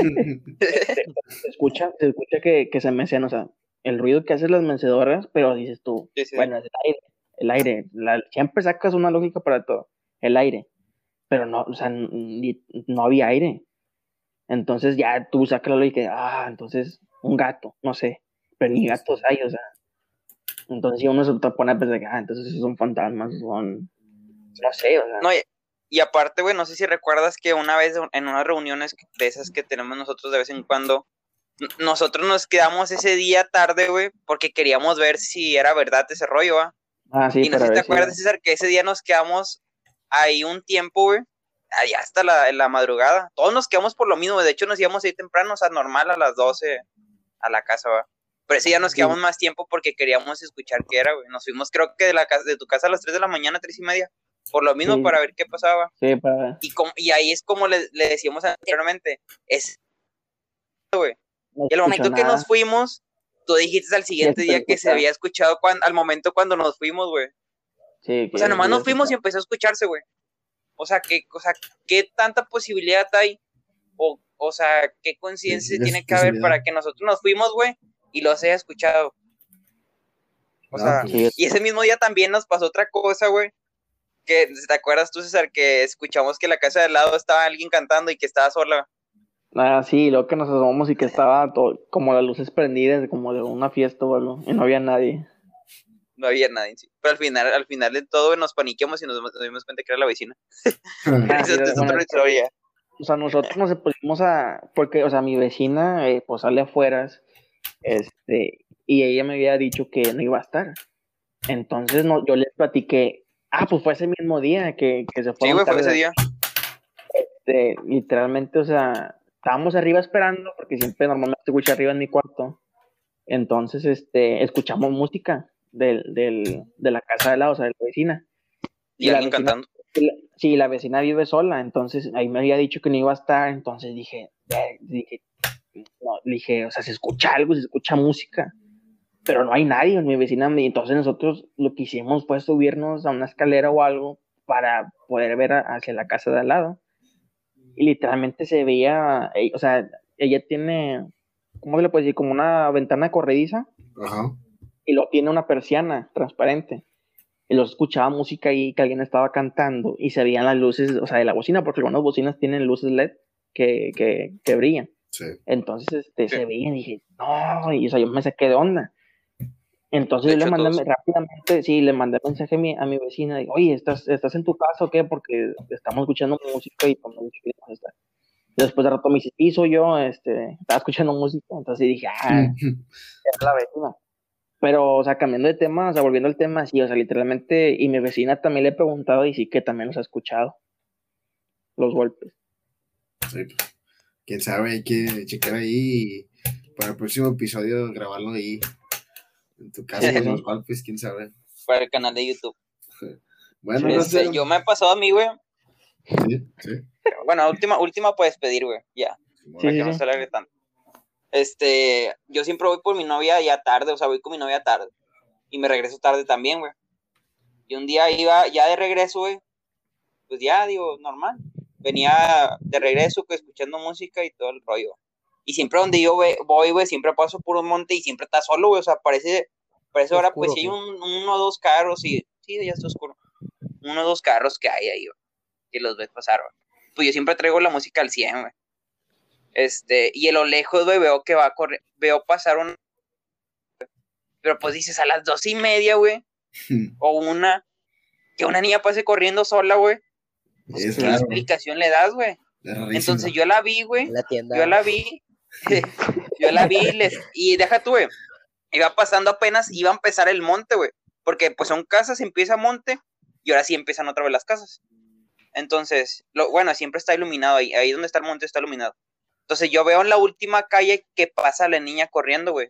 se escucha, se escucha que, que se mecen, o sea, el ruido que hacen las mencedoras, pero dices tú, Sí, sí. bueno, es el aire, el aire, la- siempre sacas una lógica para todo, el aire, pero no, o sea, ni- no había aire. Entonces ya tú sacas la lógica, ah, entonces un gato, no sé, pero ni gatos hay, o sea. Entonces si uno se pone a pensar que, ah, entonces son fantasmas, son, no sé, o sea. No, y, y aparte, güey, no sé si recuerdas que una vez en unas reuniones de esas que tenemos nosotros de vez en cuando, nosotros nos quedamos ese día tarde, güey, porque queríamos ver si era verdad ese rollo, ¿va? ah, sí, y no sé si te acuerdas, César, que ese día nos quedamos ahí un tiempo, güey, allá hasta la, la madrugada. Todos nos quedamos por lo mismo. De hecho, nos íbamos ahí temprano, o sea, normal a las 12 a la casa, va. Pero ese día nos Sí. quedamos más tiempo porque queríamos escuchar qué era, güey. Nos fuimos, creo que de, la casa, de tu casa a las 3 de la mañana, 3 y media. Por lo mismo, Sí. para ver qué pasaba. Sí, para Y, com- y ahí es como le, le decíamos anteriormente, es, güey. no Y al momento escucho que nada. nos fuimos, tú dijiste al siguiente se día que se había escuchado cuan- al momento cuando nos fuimos, güey. Sí, O sea, nomás sí, nos fuimos y empezó a escucharse, güey. O sea, ¿qué, o sea, ¿qué tanta posibilidad hay? O, o sea, ¿qué conciencia Sí, tiene que haber para que nosotros nos fuimos, güey, y los haya escuchado? O No, sea, pues, Sí, y ese mismo día también nos pasó otra cosa, güey. Que, ¿te acuerdas tú, César, que escuchamos que en la casa de al lado estaba alguien cantando y que estaba sola? Ah, sí, luego que nos asomamos y que estaba todo, como las luces prendidas, como de una fiesta o algo, y no había nadie. No había nadie, sí. Pero al final, al final de todo nos paniqueamos y nos, dimos cuenta que era la vecina. Ah, Esa sí, es otra historia. O sea, nosotros nos pusimos a, porque, o sea, mi vecina, eh, pues sale afuera, este, y ella me había dicho que no iba a estar. Entonces no, yo les platiqué, ah, pues fue ese mismo día que, que se fue. Sí, güey, fue ese día. Este, literalmente, o sea, estábamos arriba esperando, porque siempre normalmente escucho arriba en mi cuarto. Entonces, este, escuchamos música del, del, de la casa de lado, o sea, de la vecina. Y la alguien vecina- cantando. la- Sí, la vecina vive sola, entonces ahí me había dicho que no iba a estar, entonces dije, dije, no, dije, o sea, se escucha algo, se escucha música, pero no hay nadie en mi vecina, y entonces nosotros lo que hicimos fue subirnos a una escalera o algo para poder ver hacia la casa de al lado, y literalmente se veía, o sea, ella tiene, ¿cómo se le puede decir? Como una ventana corrediza, Ajá. y luego tiene una persiana transparente. Y luego escuchaba música ahí que alguien estaba cantando y se veían las luces, o sea, de la bocina, porque algunas bocinas tienen luces LED que, que, que brillan. Sí. Entonces este, se veían y dije, no, y o sea, yo me saqué de onda. Entonces yo le mandé todos. rápidamente, sí, le mandé mensaje a mi, a mi vecina, digo, oye, ¿estás, ¿estás en tu casa o qué? Porque estamos escuchando música y queremos estar. Después de rato me dice, sí, soy yo, este, estaba escuchando música, entonces dije, ah, es la vecina. Pero, o sea, cambiando de tema, o sea, volviendo al tema, sí, o sea, literalmente, y mi vecina también le he preguntado y sí que también los ha escuchado. Los golpes. Sí, pues, Quién sabe, hay que checar ahí y para el próximo episodio grabarlo ahí. En tu casa, con los golpes, quién sabe. Para el canal de YouTube. Bueno, no Este, sé. yo me he pasado a mí, güey. Sí, sí. Bueno, última, última para despedir, güey. Ya. Sí, para sí, que no se alargue tanto. Este, yo siempre voy por mi novia ya tarde, o sea, voy con mi novia tarde. Y me regreso tarde también, güey. Y un día iba ya de regreso, güey. Pues ya, digo, normal. Venía de regreso, pues, escuchando música y todo el rollo. Y siempre donde yo ve- voy, güey, siempre paso por un monte y siempre está solo, güey. O sea, parece, parece ahora, pues, si hay un, uno o dos carros y, sí, ya está oscuro. Uno o dos carros que hay ahí, güey. Que los ves pasar, güey. Pues yo siempre traigo la música al 100, güey. Este, y a lo lejos, güey, veo que va a correr, veo pasar un... Pero pues dices, a las dos y media, güey, o una, que una niña pase corriendo sola, güey. Es ¿Qué raro. explicación le das, güey? Entonces yo la vi, güey, En la tienda. yo la vi, yo la vi, les, y deja tú, güey, iba pasando apenas, iba a empezar el monte, güey, porque pues son casas, empieza monte, y ahora sí empiezan otra vez las casas. Entonces, lo, bueno, siempre está iluminado ahí, ahí donde está el monte está iluminado. Entonces yo veo en la última calle que pasa la niña corriendo, güey.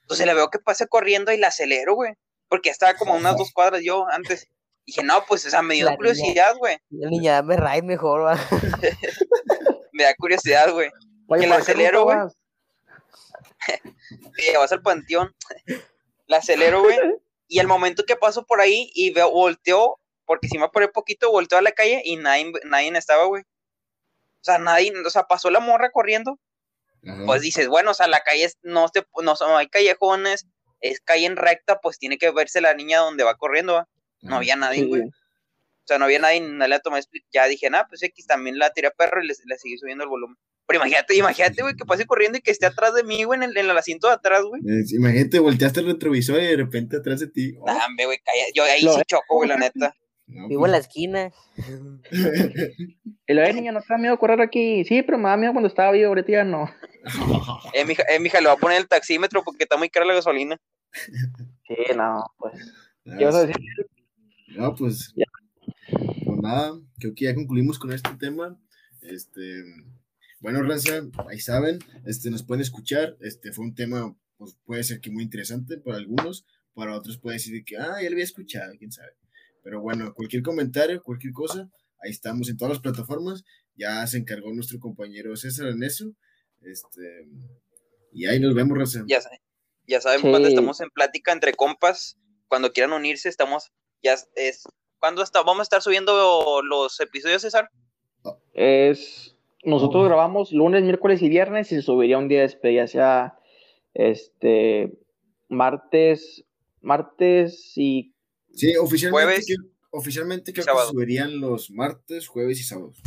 Entonces la veo que pasa corriendo y la acelero, güey. Porque estaba como a unas dos cuadras yo antes. Dije, no, pues, o sea, me dio La niña. curiosidad, güey. La niña, dame ride mejor. Me da curiosidad, güey. Oye, Que la ¿por qué acelero, güey. Y vas al panteón. La acelero, güey. Y al momento que paso por ahí y veo, volteo, porque si me apuré poquito, volteo a la calle y nadie, nadie estaba, güey. O sea, nadie, o sea, pasó la morra corriendo. Ajá. Pues dices, bueno, o sea, la calle es- no, se, no, no hay callejones, es calle en recta, pues tiene que verse la niña donde va corriendo, ¿va? No había nadie, Sí, güey. O sea, no había nadie, no le tomé Ya dije, nada, pues X también la tiré a perro y le, le seguí subiendo el volumen. Pero imagínate, imagínate, güey, que pase corriendo y que esté atrás de mí, güey, en el, en el asiento de atrás, güey. Imagínate, volteaste el retrovisor y de repente atrás de ti. oh, Dame, güey, calla. Yo ahí Lo sí choco, güey, la neta. no, Vivo en la pues, esquina. Y luego, "Eh, niña, ¿no te da miedo correr aquí? Sí, pero me da miedo cuando estaba vivo, ahorita ya no. Eh, mija, eh, mija, le voy a poner el taxímetro porque está muy cara la gasolina. Sí, no, pues. Ah, ¿Qué vas a sí. No, pues, Ya. pues nada, creo que ya concluimos con este tema. Este, bueno, Raza, ahí saben, este, nos pueden escuchar. Este fue un tema, pues puede ser que muy interesante para algunos, para otros puede decir que, ah, ya lo había escuchado, quién sabe. Pero bueno, cualquier comentario, cualquier cosa, ahí estamos en todas las plataformas. Ya se encargó nuestro compañero César en eso. Este, y ahí nos vemos, Raza. Ya, ya saben, Sí. cuando estamos en plática entre compas, cuando quieran unirse, estamos, ya es- es, ¿cuándo está, vamos a estar subiendo los episodios, César? Es. Nosotros Oh. grabamos lunes, miércoles y viernes y se subiría un día después, ya sea este martes, martes y Sí, oficialmente, Jueves. creo- oficialmente creo Sábado. que subirían los martes, jueves y sábados.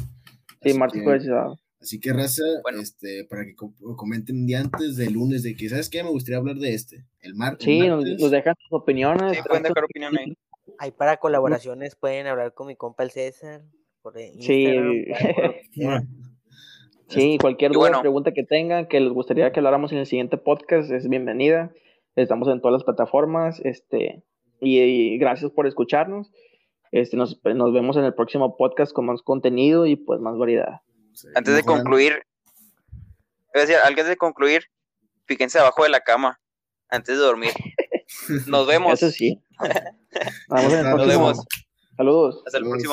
Sí, Así martes, que- jueves y sábado. Así que, raza, Bueno. este, para que co- comenten un día antes del lunes de que, ¿sabes qué? Me gustaría hablar de este. El, mar el Sí, nos, martes. nos dejan sus opiniones. Sí, pueden dejar opinión ahí. Ahí para colaboraciones pueden hablar con mi compa el César. Por Sí. Instagram, por que. Sí, cualquier Y duda, bueno. pregunta que tengan, que les gustaría que habláramos en el siguiente podcast, es bienvenida. Estamos en todas las plataformas, este, y, y gracias por escucharnos. Este, nos, nos vemos en el próximo podcast con más contenido y pues más variedad. Sí, Antes de concluir, decir, antes de concluir, fíjense abajo de la cama, antes de dormir. Nos vemos. Eso sí. Vamos en el Nos próximo. vemos. Saludos. Hasta el Saludos. próximo.